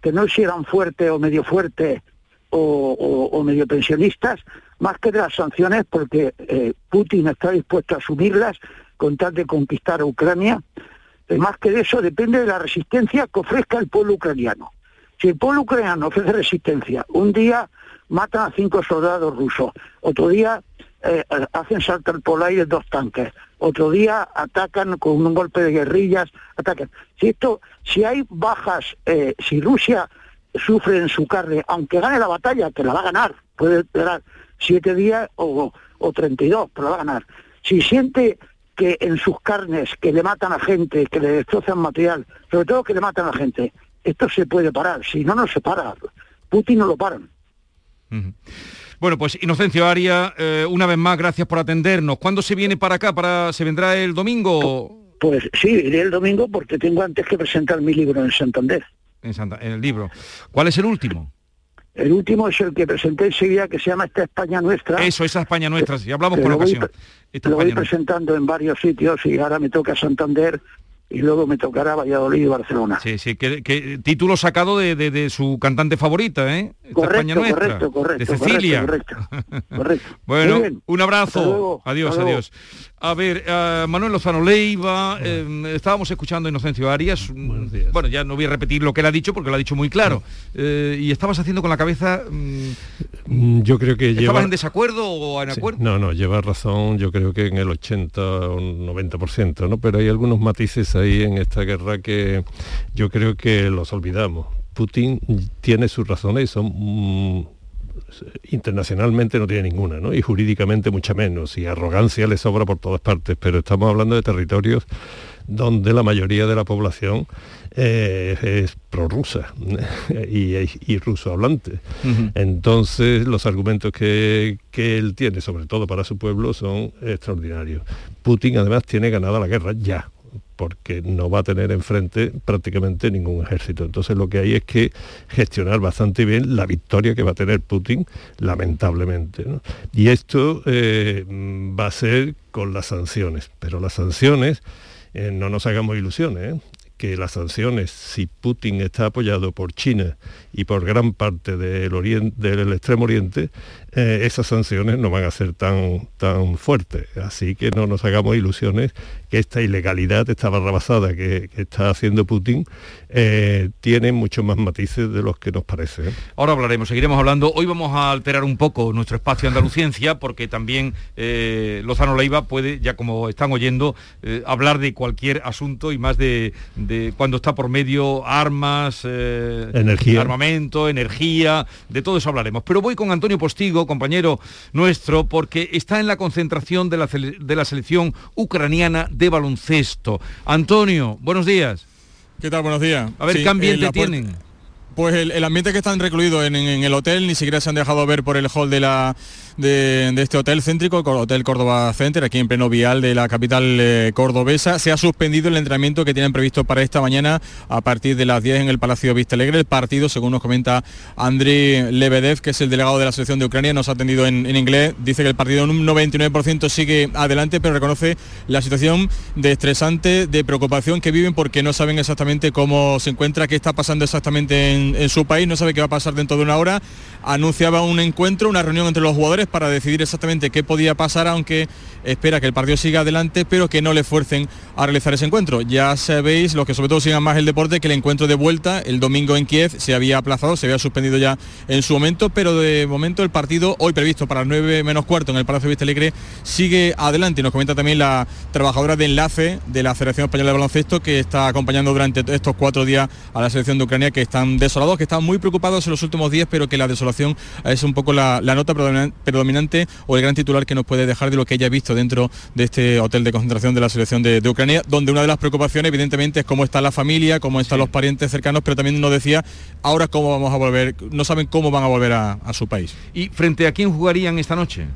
[SPEAKER 22] que no hicieran fuerte o medio fuerte o, medio pensionistas, más que de las sanciones, porque eh, Putin está dispuesto a asumirlas con tal de conquistar a Ucrania, eh, más que de eso depende de la resistencia que ofrezca el pueblo ucraniano. Si el pueblo ucraniano ofrece resistencia, un día matan a cinco soldados rusos, otro día eh, hacen saltar por el aire dos tanques, otro día atacan con un golpe de guerrillas, atacan. Si esto, si hay bajas, eh, si Rusia sufre en su carne, aunque gane la batalla, que la va a ganar, puede esperar siete días o, o 32, pero la va a ganar. Si siente que en sus carnes, que le matan a gente, que le destrozan material, sobre todo que le matan a gente, esto se puede parar, si no, no se para. Putin no lo paran.
[SPEAKER 4] Bueno, pues Inocencio Aria, eh, una vez más, gracias por atendernos. ¿Cuándo se viene para acá? Para, ¿Se vendrá el domingo?
[SPEAKER 22] Pues sí, iré el domingo porque tengo antes que presentar mi libro en Santander.
[SPEAKER 4] En, Santa, en el libro. ¿Cuál es el último?
[SPEAKER 22] El último es el que presenté enseguida, que se llama Esta España Nuestra.
[SPEAKER 4] Eso, esa España Nuestra, si hablamos con ocasión.
[SPEAKER 22] lo voy presentando en varios sitios y ahora me toca Santander y luego me tocará Valladolid y Barcelona.
[SPEAKER 4] Sí, sí, que, título sacado de, su cantante favorita, ¿eh?
[SPEAKER 22] Correcto, correcto, correcto,
[SPEAKER 4] de Cecilia.
[SPEAKER 22] Correcto, (laughs) correcto.
[SPEAKER 4] bueno, un abrazo. adiós, adiós. A ver, uh, Manuel Lozano Leiva, eh, estábamos escuchando a Inocencio Arias. Bueno, ya no voy a repetir lo que él ha dicho porque lo ha dicho muy claro. Eh, y estabas haciendo con la cabeza...
[SPEAKER 23] Mm, yo creo que
[SPEAKER 4] ¿Estabas en desacuerdo o en acuerdo?
[SPEAKER 23] No, no, lleva razón yo creo que en el 80 o 90%, ¿no? Pero hay algunos matices ahí en esta guerra que yo creo que los olvidamos. Putin tiene sus razones, son... Mm, internacionalmente no tiene ninguna, ¿no? Y jurídicamente mucha menos, y arrogancia le sobra por todas partes, pero estamos hablando de territorios donde la mayoría de la población eh, es prorrusa (laughs) y, y ruso hablante. Entonces los argumentos que, que, él tiene, sobre todo para su pueblo, son extraordinarios. Putin además tiene ganada la guerra ya porque no va a tener enfrente prácticamente ningún ejército. Entonces lo que hay es que gestionar bastante bien la victoria que va a tener Putin, lamentablemente. Y esto eh, va a ser con las sanciones, pero las sanciones, eh, no nos hagamos ilusiones, ¿eh? que las sanciones, si Putin está apoyado por China y por gran parte del, oriente, del extremo oriente, eh, esas sanciones no van a ser tan, tan fuertes. Así que no nos hagamos ilusiones que esta ilegalidad, esta barrabasada que, que está haciendo Putin, eh, tiene muchos más matices de los que nos parece. ¿eh?
[SPEAKER 4] Ahora hablaremos, seguiremos hablando. Hoy vamos a alterar un poco nuestro espacio Andaluciencia, porque también Lozano Leiva puede, ya como están oyendo, hablar de cualquier asunto y más de, de cuando está por medio armas,
[SPEAKER 23] energía.
[SPEAKER 4] armamento, energía, de todo eso hablaremos. Pero voy con Antonio Postigo compañero nuestro, porque está en la concentración de la, de la selección ucraniana de baloncesto. Antonio, buenos días.
[SPEAKER 24] ¿Qué tal? Buenos días.
[SPEAKER 4] A ver, ¿qué ambiente tienen?
[SPEAKER 24] Pues el, ambiente que están recluidos en, el hotel ni siquiera se han dejado ver por el hall de este hotel céntrico, el Hotel Córdoba Center, aquí en pleno vial de la capital eh, cordobesa. Se ha suspendido el entrenamiento que tienen previsto para esta mañana a partir de las 10 en el Palacio Vista Alegre. El partido, según nos comenta Andriy Lebedev, que es el delegado de la selección de Ucrania, nos ha atendido en, inglés, dice que el partido en un 99% sigue adelante, pero reconoce la situación de estresante, de preocupación que viven porque no saben exactamente cómo se encuentra, qué está pasando exactamente en, en su país, no sabe qué va a pasar dentro de una hora. Anunciaba un encuentro, una reunión entre los jugadores para decidir exactamente qué podía pasar, aunque espera que el partido siga adelante, pero que no le fuercen a realizar ese encuentro. Ya sabéis, los que sobre todo sigan más el deporte, que el encuentro de vuelta el domingo en Kiev se había aplazado, se había suspendido ya en su momento, pero de momento el partido hoy previsto para las 9 menos cuarto en el Palacio Vista Alegre sigue adelante. Nos comenta también la trabajadora de enlace de la Federación Española de Baloncesto que está acompañando durante estos cuatro días a la selección de Ucrania que están desolados, que están muy preocupados en los últimos días, pero que la desolación es un poco la, la nota predominante o el gran titular que nos puede dejar de lo que ella ha visto dentro de este hotel de concentración de la selección de, Ucrania, donde una de las preocupaciones evidentemente es cómo está la familia, cómo están los parientes cercanos, pero también nos decía ahora cómo vamos a volver, no saben cómo van a volver a, a su país.
[SPEAKER 4] ¿Y frente a quién jugarían esta noche?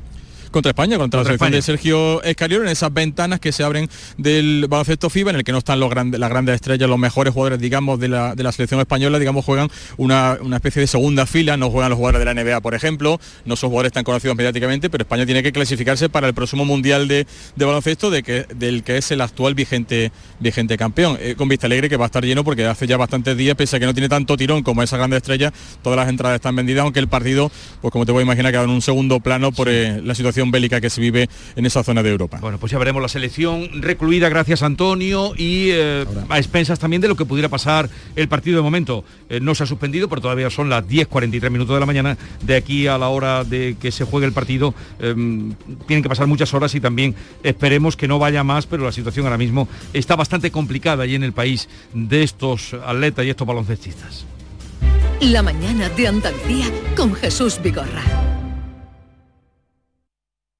[SPEAKER 24] Contra España, contra, la selección de Sergio Escariolo, en esas ventanas que se abren del baloncesto FIBA, en el que no están los grandes, las grandes estrellas, los mejores jugadores, digamos, de la, de la selección española, digamos, juegan una, especie de segunda fila, no juegan los jugadores de la NBA, por ejemplo, no son jugadores tan conocidos mediáticamente, pero España tiene que clasificarse para el próximo Mundial de, baloncesto de que, del que es el actual vigente, vigente campeón. Eh, con Vista Alegre, que va a estar lleno porque hace ya bastantes días, pese a que no tiene tanto tirón como esa grande estrella, todas las entradas están vendidas, aunque el partido, pues como te voy a imaginar, queda en un segundo plano por eh, la situación bélica que se vive en esa zona de Europa.
[SPEAKER 4] Bueno, pues ya veremos la selección recluida, gracias Antonio, y eh, a expensas también de lo que pudiera pasar el partido de momento. Eh, no se ha suspendido, pero todavía son las 10.43 minutos de la mañana. De aquí a la hora de que se juegue el partido, em, tienen que pasar muchas horas y también esperemos que no vaya más, pero la situación ahora mismo está bastante complicada allí en el país de estos atletas y estos baloncestistas.
[SPEAKER 17] La mañana de Andalucía con Jesús Vigorra.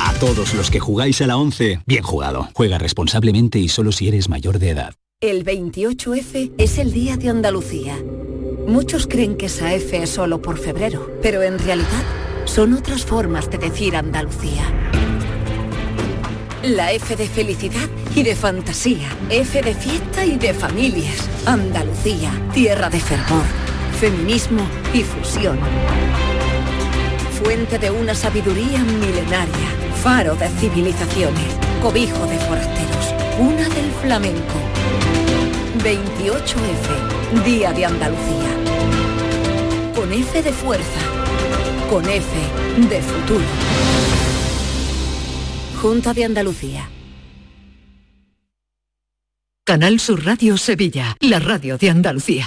[SPEAKER 25] A todos los que jugáis a la 11, bien jugado. Juega responsablemente y solo si eres mayor de edad.
[SPEAKER 26] El 28F es el Día de Andalucía. Muchos creen que esa F es solo por febrero, pero en realidad son otras formas de decir Andalucía. La F de felicidad y de fantasía, F de fiesta y de familias. Andalucía, tierra de fervor, feminismo y fusión. Fuente de una sabiduría milenaria, faro de civilizaciones, cobijo de forasteros, una del flamenco. 28F, Día de Andalucía. Con F de fuerza, con F de futuro. Junta de Andalucía.
[SPEAKER 17] Canal Sur Radio Sevilla, la radio de Andalucía.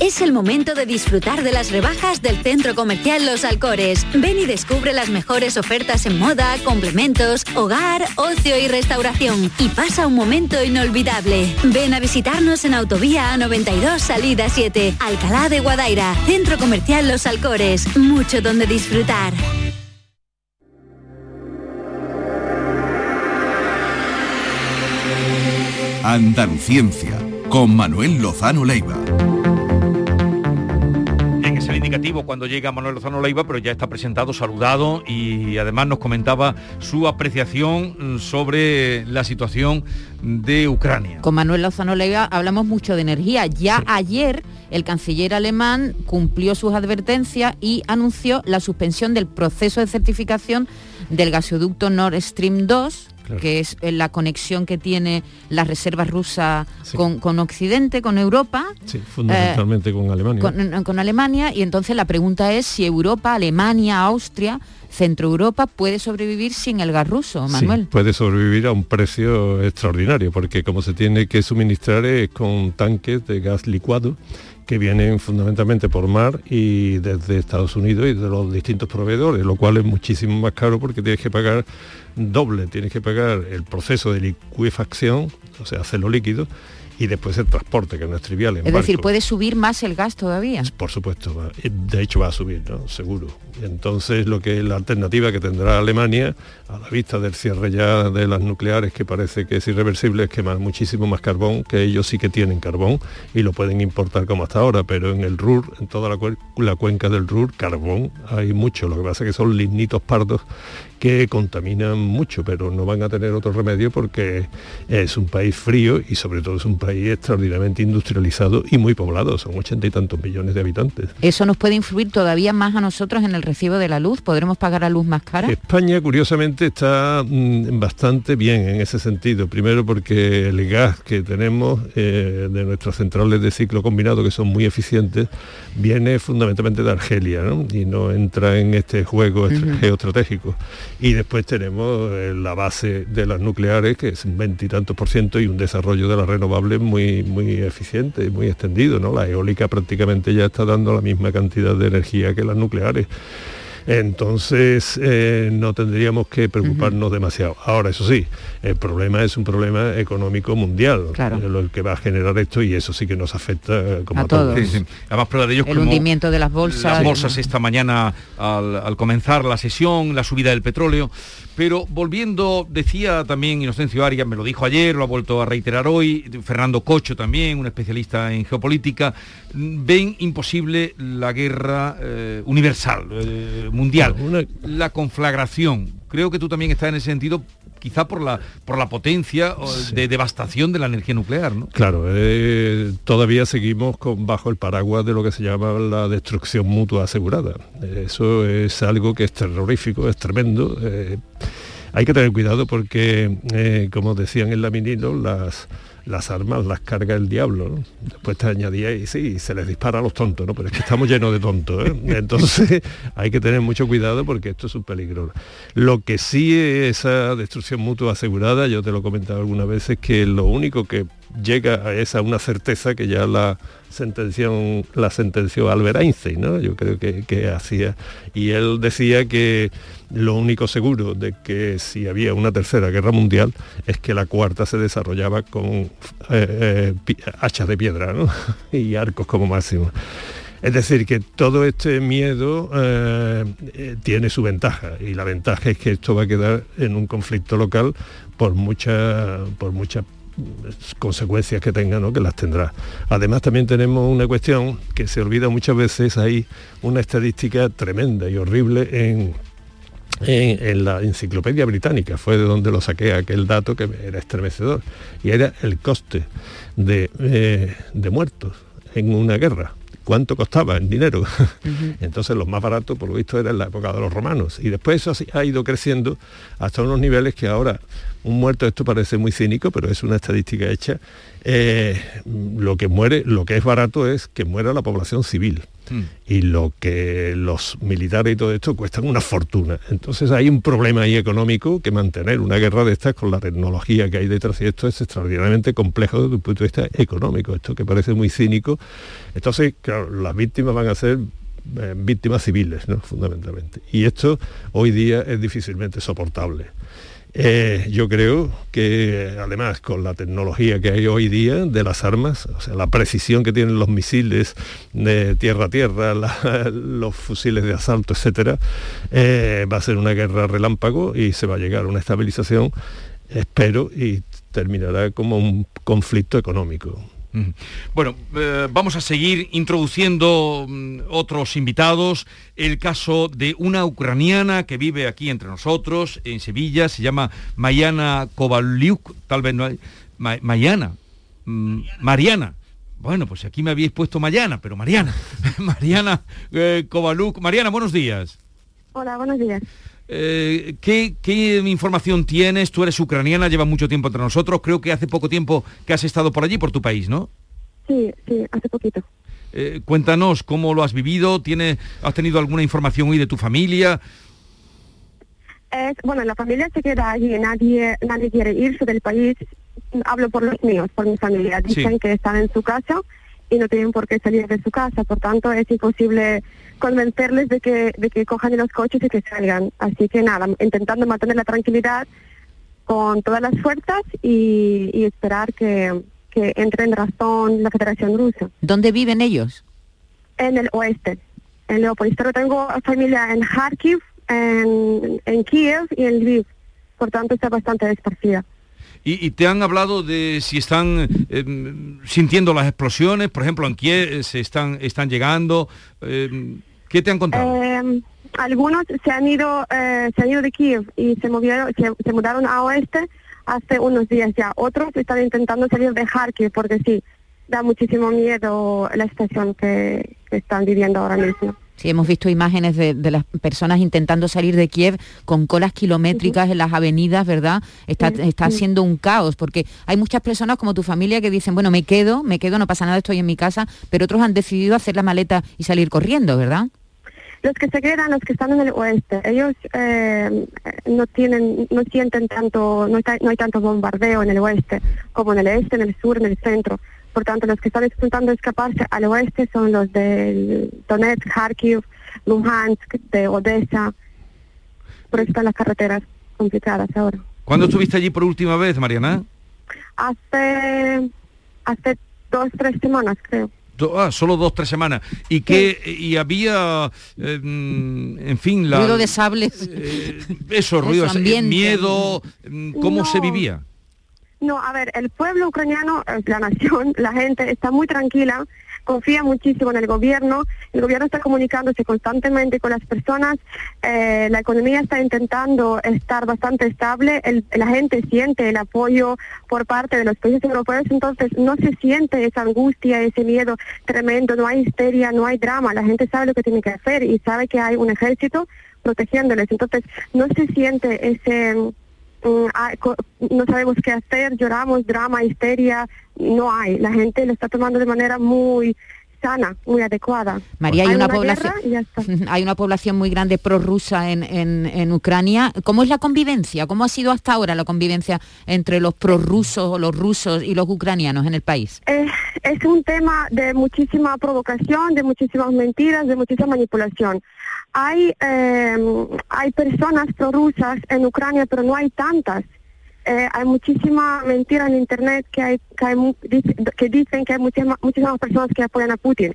[SPEAKER 27] Es el momento de disfrutar de las rebajas del Centro Comercial Los Alcores. Ven y descubre las mejores ofertas en moda, complementos, hogar, ocio y restauración. Y pasa un momento inolvidable. Ven a visitarnos en Autovía A92 Salida 7, Alcalá de Guadaira. Centro Comercial Los Alcores. Mucho donde disfrutar.
[SPEAKER 28] Andaluciencia, con Manuel Lozano Leiva.
[SPEAKER 4] Indicativo cuando llega Manuel Lozano Leiva, pero ya está presentado, saludado y además nos comentaba su apreciación sobre la situación de Ucrania.
[SPEAKER 5] Con Manuel Lozano Leiva hablamos mucho de energía. Ya ayer el canciller alemán cumplió sus advertencias y anunció la suspensión del proceso de certificación del gasoducto Nord Stream 2 que es eh, la conexión que tiene las reservas rusas con, con Occidente, con Europa.
[SPEAKER 23] Sí, fundamentalmente con Alemania.
[SPEAKER 5] Con, con Alemania, y entonces la pregunta es si Europa, Alemania, Austria, Centro Europa puede sobrevivir sin el gas ruso, Manuel.
[SPEAKER 23] Sí, puede sobrevivir a un precio extraordinario, porque como se tiene que suministrar es con tanques de gas licuado que vienen fundamentalmente por mar y desde Estados Unidos y de los distintos proveedores, lo cual es muchísimo más caro porque tienes que pagar doble, tienes que pagar el proceso de liquefacción, o sea, hacerlo líquido, y después el transporte, que no es trivial. En
[SPEAKER 5] es decir, puede subir más el gas todavía.
[SPEAKER 23] Por supuesto, va, de hecho va a subir, ¿no? seguro. Entonces, lo que es la alternativa que tendrá Alemania, a la vista del cierre ya de las nucleares, que parece que es irreversible, es quemar muchísimo más carbón, que ellos sí que tienen carbón y lo pueden importar como hasta ahora, pero en el Ruhr, en toda la, la cuenca del Ruhr, carbón hay mucho. Lo que pasa es que son lignitos pardos que contaminan mucho, pero no van a tener otro remedio porque es un país frío y sobre todo es un país extraordinariamente industrializado y muy poblado, son ochenta y tantos millones de habitantes.
[SPEAKER 5] ¿Eso nos puede influir todavía más a nosotros en el recibo de la luz? ¿Podremos pagar la luz más cara?
[SPEAKER 23] España, curiosamente, está mmm, bastante bien en ese sentido. Primero porque el gas que tenemos eh, de nuestras centrales de ciclo combinado, que son muy eficientes, viene fundamentalmente de Argelia ¿no? y no entra en este juego uh -huh. geoestratégico y después tenemos eh, la base de las nucleares, que es un veintitantos por ciento, y un desarrollo de las renovables muy, muy eficiente, muy extendido. ¿no? La eólica prácticamente ya está dando la misma cantidad de energía que las nucleares. Entonces eh, no tendríamos que preocuparnos demasiado. Ahora, eso sí, el problema es un problema económico mundial,
[SPEAKER 5] Claro.
[SPEAKER 23] lo que va a generar esto y eso sí que nos afecta eh, como
[SPEAKER 5] A
[SPEAKER 23] a, todos.
[SPEAKER 5] todos. Sí, sí.
[SPEAKER 4] Además, prueba de ello es
[SPEAKER 5] El
[SPEAKER 4] como
[SPEAKER 5] hundimiento de las bolsas.
[SPEAKER 4] las bolsas esta mañana al, al comenzar la sesión, la subida del petróleo. Pero volviendo, decía también Inocencio Arias, me lo dijo ayer, lo ha vuelto a reiterar hoy, Fernando Cocho también, un especialista en geopolítica, ven imposible la guerra eh, universal, eh, mundial, la conflagración. Creo que tú también estás en ese sentido, quizá por la, por la potencia de devastación de la energía nuclear, ¿no?
[SPEAKER 23] Claro, eh, todavía seguimos con, bajo el paraguas de lo que se llama la destrucción mutua asegurada. Eso es algo que es terrorífico, es tremendo. eh, hay que tener cuidado porque, eh, como decían en la Minino, las, las armas las carga el diablo. ¿no? Después te añadía y sí, se les dispara a los tontos, ¿no? pero es que estamos llenos de tontos. ¿eh? (laughs) Entonces hay que tener mucho cuidado porque esto es un peligro. Lo que sí es esa destrucción mutua asegurada, yo te lo he comentado algunas veces, que lo único que llega a esa una certeza que ya la sentenció, la sentenció Albert Einstein, ¿no? Yo creo que, que hacía. Y él decía que lo único seguro de que si había una tercera guerra mundial es que la cuarta se desarrollaba con eh, eh, hachas de piedra ¿no? (laughs) y arcos como máximo. Es decir, que todo este miedo eh, tiene su ventaja y la ventaja es que esto va a quedar en un conflicto local por mucha, por muchas consecuencias que tenga, ¿no? que las tendrá. Además también tenemos una cuestión que se olvida muchas veces, hay una estadística tremenda y horrible en, en, la enciclopedia británica, fue de donde lo saqué aquel dato que era estremecedor, y era el coste de, eh, de muertos en una guerra. ¿Cuánto costaba en dinero? (laughs) Entonces los más baratos, por lo visto, era en la época de los romanos. Y después eso ha ido creciendo hasta unos niveles que ahora, un muerto, esto parece muy cínico, pero es una estadística hecha, eh, lo que muere, lo que es barato es que muera la población civil y lo que los militares y todo esto cuestan una fortuna. Entonces hay un problema ahí económico que mantener una guerra de estas con la tecnología que hay detrás y esto es extraordinariamente complejo desde un punto de vista económico, esto que parece muy cínico. Entonces, claro, las víctimas van a ser eh, víctimas civiles, ¿no? fundamentalmente. Y esto hoy día es difícilmente soportable. Eh, yo creo que además con la tecnología que hay hoy día de las armas, o sea, la precisión que tienen los misiles de tierra a tierra, (laughs) los fusiles de asalto, etcétera, eh, va a ser una guerra relámpago y se va a llegar a una estabilización, espero, y terminará como un conflicto económico.
[SPEAKER 4] Bueno, eh, vamos a seguir introduciendo mm, otros invitados. El caso de una ucraniana que vive aquí entre nosotros, en Sevilla, se llama Mayana Kovaliuk, tal vez no hay... Ma- Mayana, mm, Mariana. Bueno, pues aquí me habíais puesto Mayana, pero Mariana. (laughs) Mariana eh, Kovaluk. Mariana, buenos días.
[SPEAKER 29] Hola, buenos días.
[SPEAKER 4] Eh, ¿qué, qué información tienes? Tú eres ucraniana, llevas mucho tiempo entre nosotros. Creo que hace poco tiempo que has estado por allí, por tu país, ¿no?
[SPEAKER 29] Sí, sí, hace poquito.
[SPEAKER 4] Eh, cuéntanos cómo lo has vivido, ¿Tiene, ¿has tenido alguna información hoy de tu familia?
[SPEAKER 29] Bueno, la familia se queda allí, nadie, nadie quiere irse del país. Hablo por los míos, por mi familia. Dicen
[SPEAKER 30] Sí.
[SPEAKER 29] que están en su casa y no tienen por qué salir de su casa. Por tanto, es imposible convencerles de que, de que cojan los coches y que salgan. Así que nada, intentando mantener la tranquilidad con todas las fuerzas y, y esperar que, que entre en razón la Federación Rusa.
[SPEAKER 5] ¿Dónde viven ellos?
[SPEAKER 29] En el oeste, en Leópolis. Pero tengo familia en Kharkiv, en, en Kiev y en Lviv. Por tanto, está bastante esparcida.
[SPEAKER 4] ¿Y, y te han hablado de si están eh, sintiendo las explosiones? Por ejemplo, en Kiev eh, se están, están llegando. eh, ¿Qué te han contado?
[SPEAKER 29] Eh, algunos se han ido eh, se han ido de Kiev y se movieron se, mudaron a oeste hace unos días ya. Otros están intentando salir de Kharkiv porque sí, da muchísimo miedo la situación que están viviendo ahora mismo.
[SPEAKER 5] Sí, hemos visto imágenes de, de las personas intentando salir de Kiev con colas kilométricas en las avenidas, ¿verdad? Está, está siendo un caos, porque hay muchas personas como tu familia que dicen, bueno, me quedo, me quedo, no pasa nada, estoy en mi casa, pero otros han decidido hacer la maleta y salir corriendo, ¿verdad?
[SPEAKER 29] Los que se quedan, los que están en el oeste, ellos eh, no tienen, no sienten tanto, no, está- no hay tanto bombardeo en el oeste como en el este, en el sur, en el centro. Por tanto, los que están intentando escaparse al oeste son los del Donetsk, Kharkiv, Luhansk, de Odessa. Por eso están las carreteras complicadas ahora.
[SPEAKER 4] ¿Cuándo estuviste allí por última vez, Mariana?
[SPEAKER 29] Hace, hace dos, tres semanas, creo.
[SPEAKER 4] Ah, solo dos, tres semanas. ¿Y que Y había, eh, en fin, la...
[SPEAKER 5] Ruido de sables.
[SPEAKER 4] Eh, eso, (laughs) ruido, de miedo, mm, ¿cómo se vivía?
[SPEAKER 29] No, a ver, el pueblo ucraniano, la nación, (laughs) la gente está muy tranquila confía muchísimo en el gobierno, el gobierno está comunicándose constantemente con las personas, eh, la economía está intentando estar bastante estable, la gente siente el apoyo por parte de los países europeos, entonces no se siente esa angustia, ese miedo tremendo, no hay histeria, no hay drama, la gente sabe lo que tiene que hacer y sabe que hay un ejército protegiéndoles, entonces no se siente ese no sabemos qué hacer, lloramos, drama, histeria, no hay. La gente lo está tomando de manera muy sana, muy adecuada.
[SPEAKER 5] María, hay, una, población, (laughs) hay una población muy grande prorrusa en, en, Ucrania. ¿Cómo es la convivencia? ¿Cómo ha sido hasta ahora la convivencia entre los prorrusos o los rusos y los ucranianos en el país?
[SPEAKER 29] Eh, es un tema de muchísima provocación, de muchísimas mentiras, de muchísima manipulación. Hay, eh, hay personas prorrusas en Ucrania, pero no hay tantas. Eh, hay muchísima mentira en internet que hay, que, dicen que hay muchísimas personas que apoyan a Putin.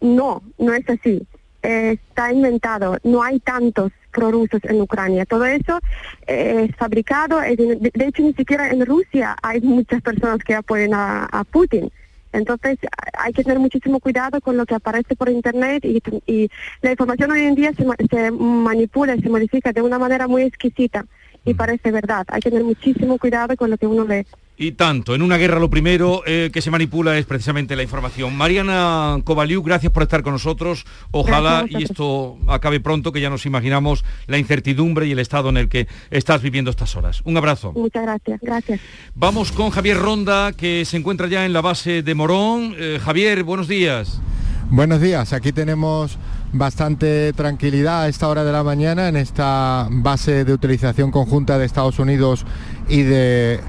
[SPEAKER 29] No, no es así. Eh, está inventado. No hay tantos prorrusos en Ucrania. Todo eso eh, es fabricado. de, hecho, ni siquiera en Rusia hay muchas personas que apoyan a, Putin. Entonces hay que tener muchísimo cuidado con lo que aparece por internet y, y la información hoy en día se, se manipula y se modifica de una manera muy exquisita y parece verdad. Hay que tener muchísimo cuidado con lo que uno ve.
[SPEAKER 4] Y tanto, en una guerra lo primero eh, que se manipula es precisamente la información. Mariana Kovaliuk, gracias por estar con nosotros. Ojalá y esto acabe pronto, que ya nos imaginamos la incertidumbre y el estado en el que estás viviendo estas horas. Un abrazo.
[SPEAKER 29] Muchas gracias, gracias.
[SPEAKER 4] Vamos con Javier Ronda, que se encuentra ya en la base de Morón. Eh, Javier, buenos días.
[SPEAKER 30] Buenos días, aquí tenemos bastante tranquilidad a esta hora de la mañana en esta base de utilización conjunta de Estados Unidos y de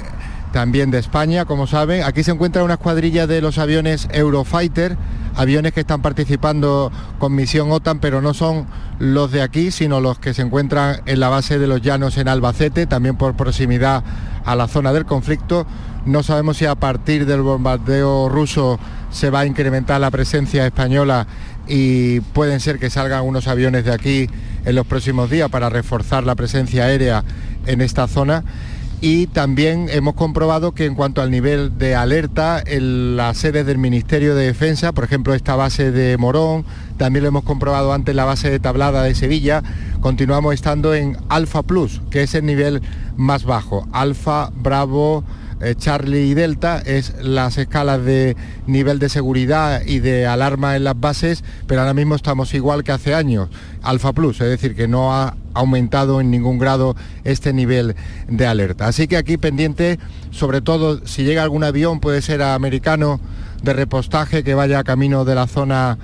[SPEAKER 30] también de España, como saben. Aquí se encuentra una escuadrilla de los aviones Eurofighter, aviones que están participando con misión OTAN, pero no son los de aquí, sino los que se encuentran en la base de los llanos en Albacete, también por proximidad a la zona del conflicto. No sabemos si a partir del bombardeo ruso se va a incrementar la presencia española y pueden ser que salgan unos aviones de aquí en los próximos días para reforzar la presencia aérea en esta zona. Y también hemos comprobado que en cuanto al nivel de alerta, en las sedes del Ministerio de Defensa, por ejemplo esta base de Morón, también lo hemos comprobado antes la base de Tablada de Sevilla, continuamos estando en Alfa Plus, que es el nivel más bajo. Alfa, Bravo, Charlie y Delta es las escalas de nivel de seguridad y de alarma en las bases, pero ahora mismo estamos igual que hace años, Alfa Plus, es decir, que no ha aumentado en ningún grado este nivel de alerta. Así que aquí pendiente, sobre todo si llega algún avión, puede ser americano de repostaje que vaya camino de la zona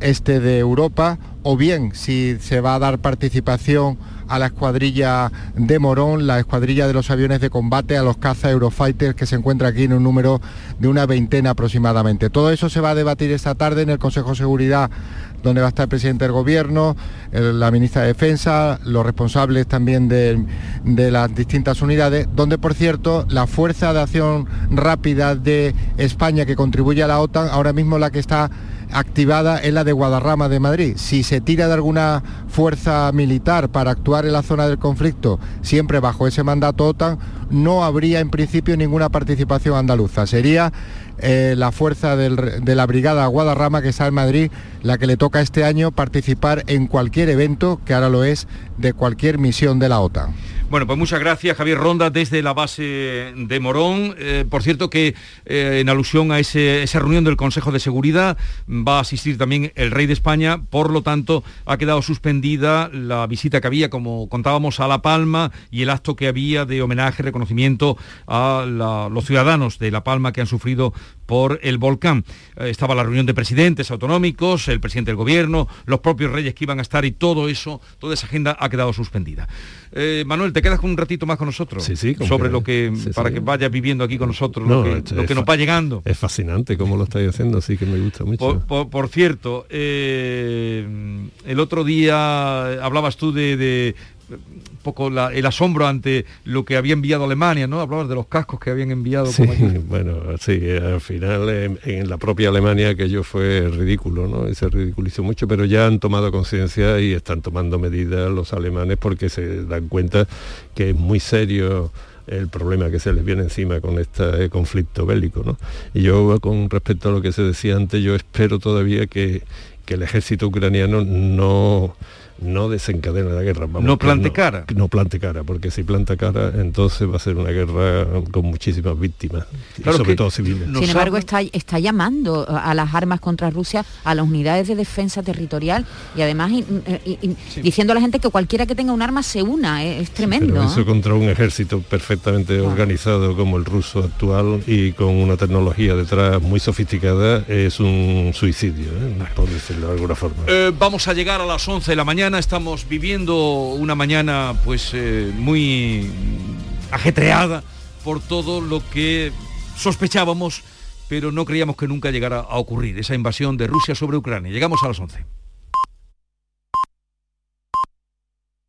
[SPEAKER 30] este de Europa, o bien si se va a dar participación a la escuadrilla de Morón, la escuadrilla de los aviones de combate, a los caza Eurofighters que se encuentra aquí en un número de una veintena aproximadamente. Todo eso se va a debatir esta tarde en el Consejo de Seguridad donde va a estar el presidente del gobierno, la ministra de Defensa, los responsables también de, de, las distintas unidades, donde por cierto la Fuerza de Acción Rápida de España que contribuye a la OTAN, ahora mismo la que está activada es la de Guadarrama de Madrid. Si se tira de alguna fuerza militar para actuar en la zona del conflicto, siempre bajo ese mandato OTAN, no habría en principio ninguna participación andaluza. Sería eh, la fuerza de la Brigada Guadarrama que está en Madrid, la que le toca este año participar en cualquier evento, que ahora lo es, de cualquier misión de la OTAN.
[SPEAKER 4] Bueno, pues muchas gracias Javier Ronda desde la base de Morón. Eh, por cierto que eh, en alusión a esa reunión del Consejo de Seguridad va a asistir también el rey de España, por lo tanto ha quedado suspendida la visita que había, como contábamos, a La Palma y el acto que había de homenaje, reconocimiento a los ciudadanos de La Palma que han sufrido por el volcán. Eh, estaba la reunión de presidentes autonómicos, el presidente del gobierno, los propios reyes que iban a estar y todo eso, toda esa agenda ha quedado suspendida. Eh, Manuel, ¿te quedas con un ratito más con nosotros?
[SPEAKER 23] Sí, sí.
[SPEAKER 4] Sobre lo que, para que vayas viviendo aquí con nosotros, lo que, lo que nos va llegando.
[SPEAKER 23] Es fascinante cómo lo estáis haciendo, así que me gusta mucho.
[SPEAKER 4] Por, cierto, eh, el otro día hablabas tú de, un poco el asombro ante lo que había enviado Alemania, ¿no? Hablabas de los cascos que habían enviado.
[SPEAKER 23] Sí, bueno, sí, al final en, la propia Alemania aquello fue ridículo, ¿no? Y se ridiculizó mucho, pero ya han tomado conciencia y están tomando medidas los alemanes porque se dan cuenta que es muy serio el problema que se les viene encima con este conflicto bélico. ¿no? Y yo, con respecto a lo que se decía antes, yo espero todavía que, que el ejército ucraniano no no desencadena la guerra.
[SPEAKER 4] no plante cara.
[SPEAKER 23] No plante cara, porque si planta cara, entonces va a ser una guerra con muchísimas víctimas, sobre todo civiles.
[SPEAKER 5] Sin embargo, está, está llamando a las armas contra Rusia, a las unidades de defensa territorial y además diciendo a la gente que cualquiera que tenga un arma se una. ¿eh? Es, tremendo.
[SPEAKER 23] eso contra un ejército perfectamente organizado como el ruso actual y con una tecnología detrás muy sofisticada es un suicidio, ¿eh? por decirlo de alguna forma.
[SPEAKER 4] Eh, vamos a llegar a las 11 de la estamos viviendo una mañana pues eh, muy ajetreada por todo lo que sospechábamos, pero no creíamos que nunca llegara a ocurrir, esa invasión de Rusia sobre Ucrania. Llegamos a las 11.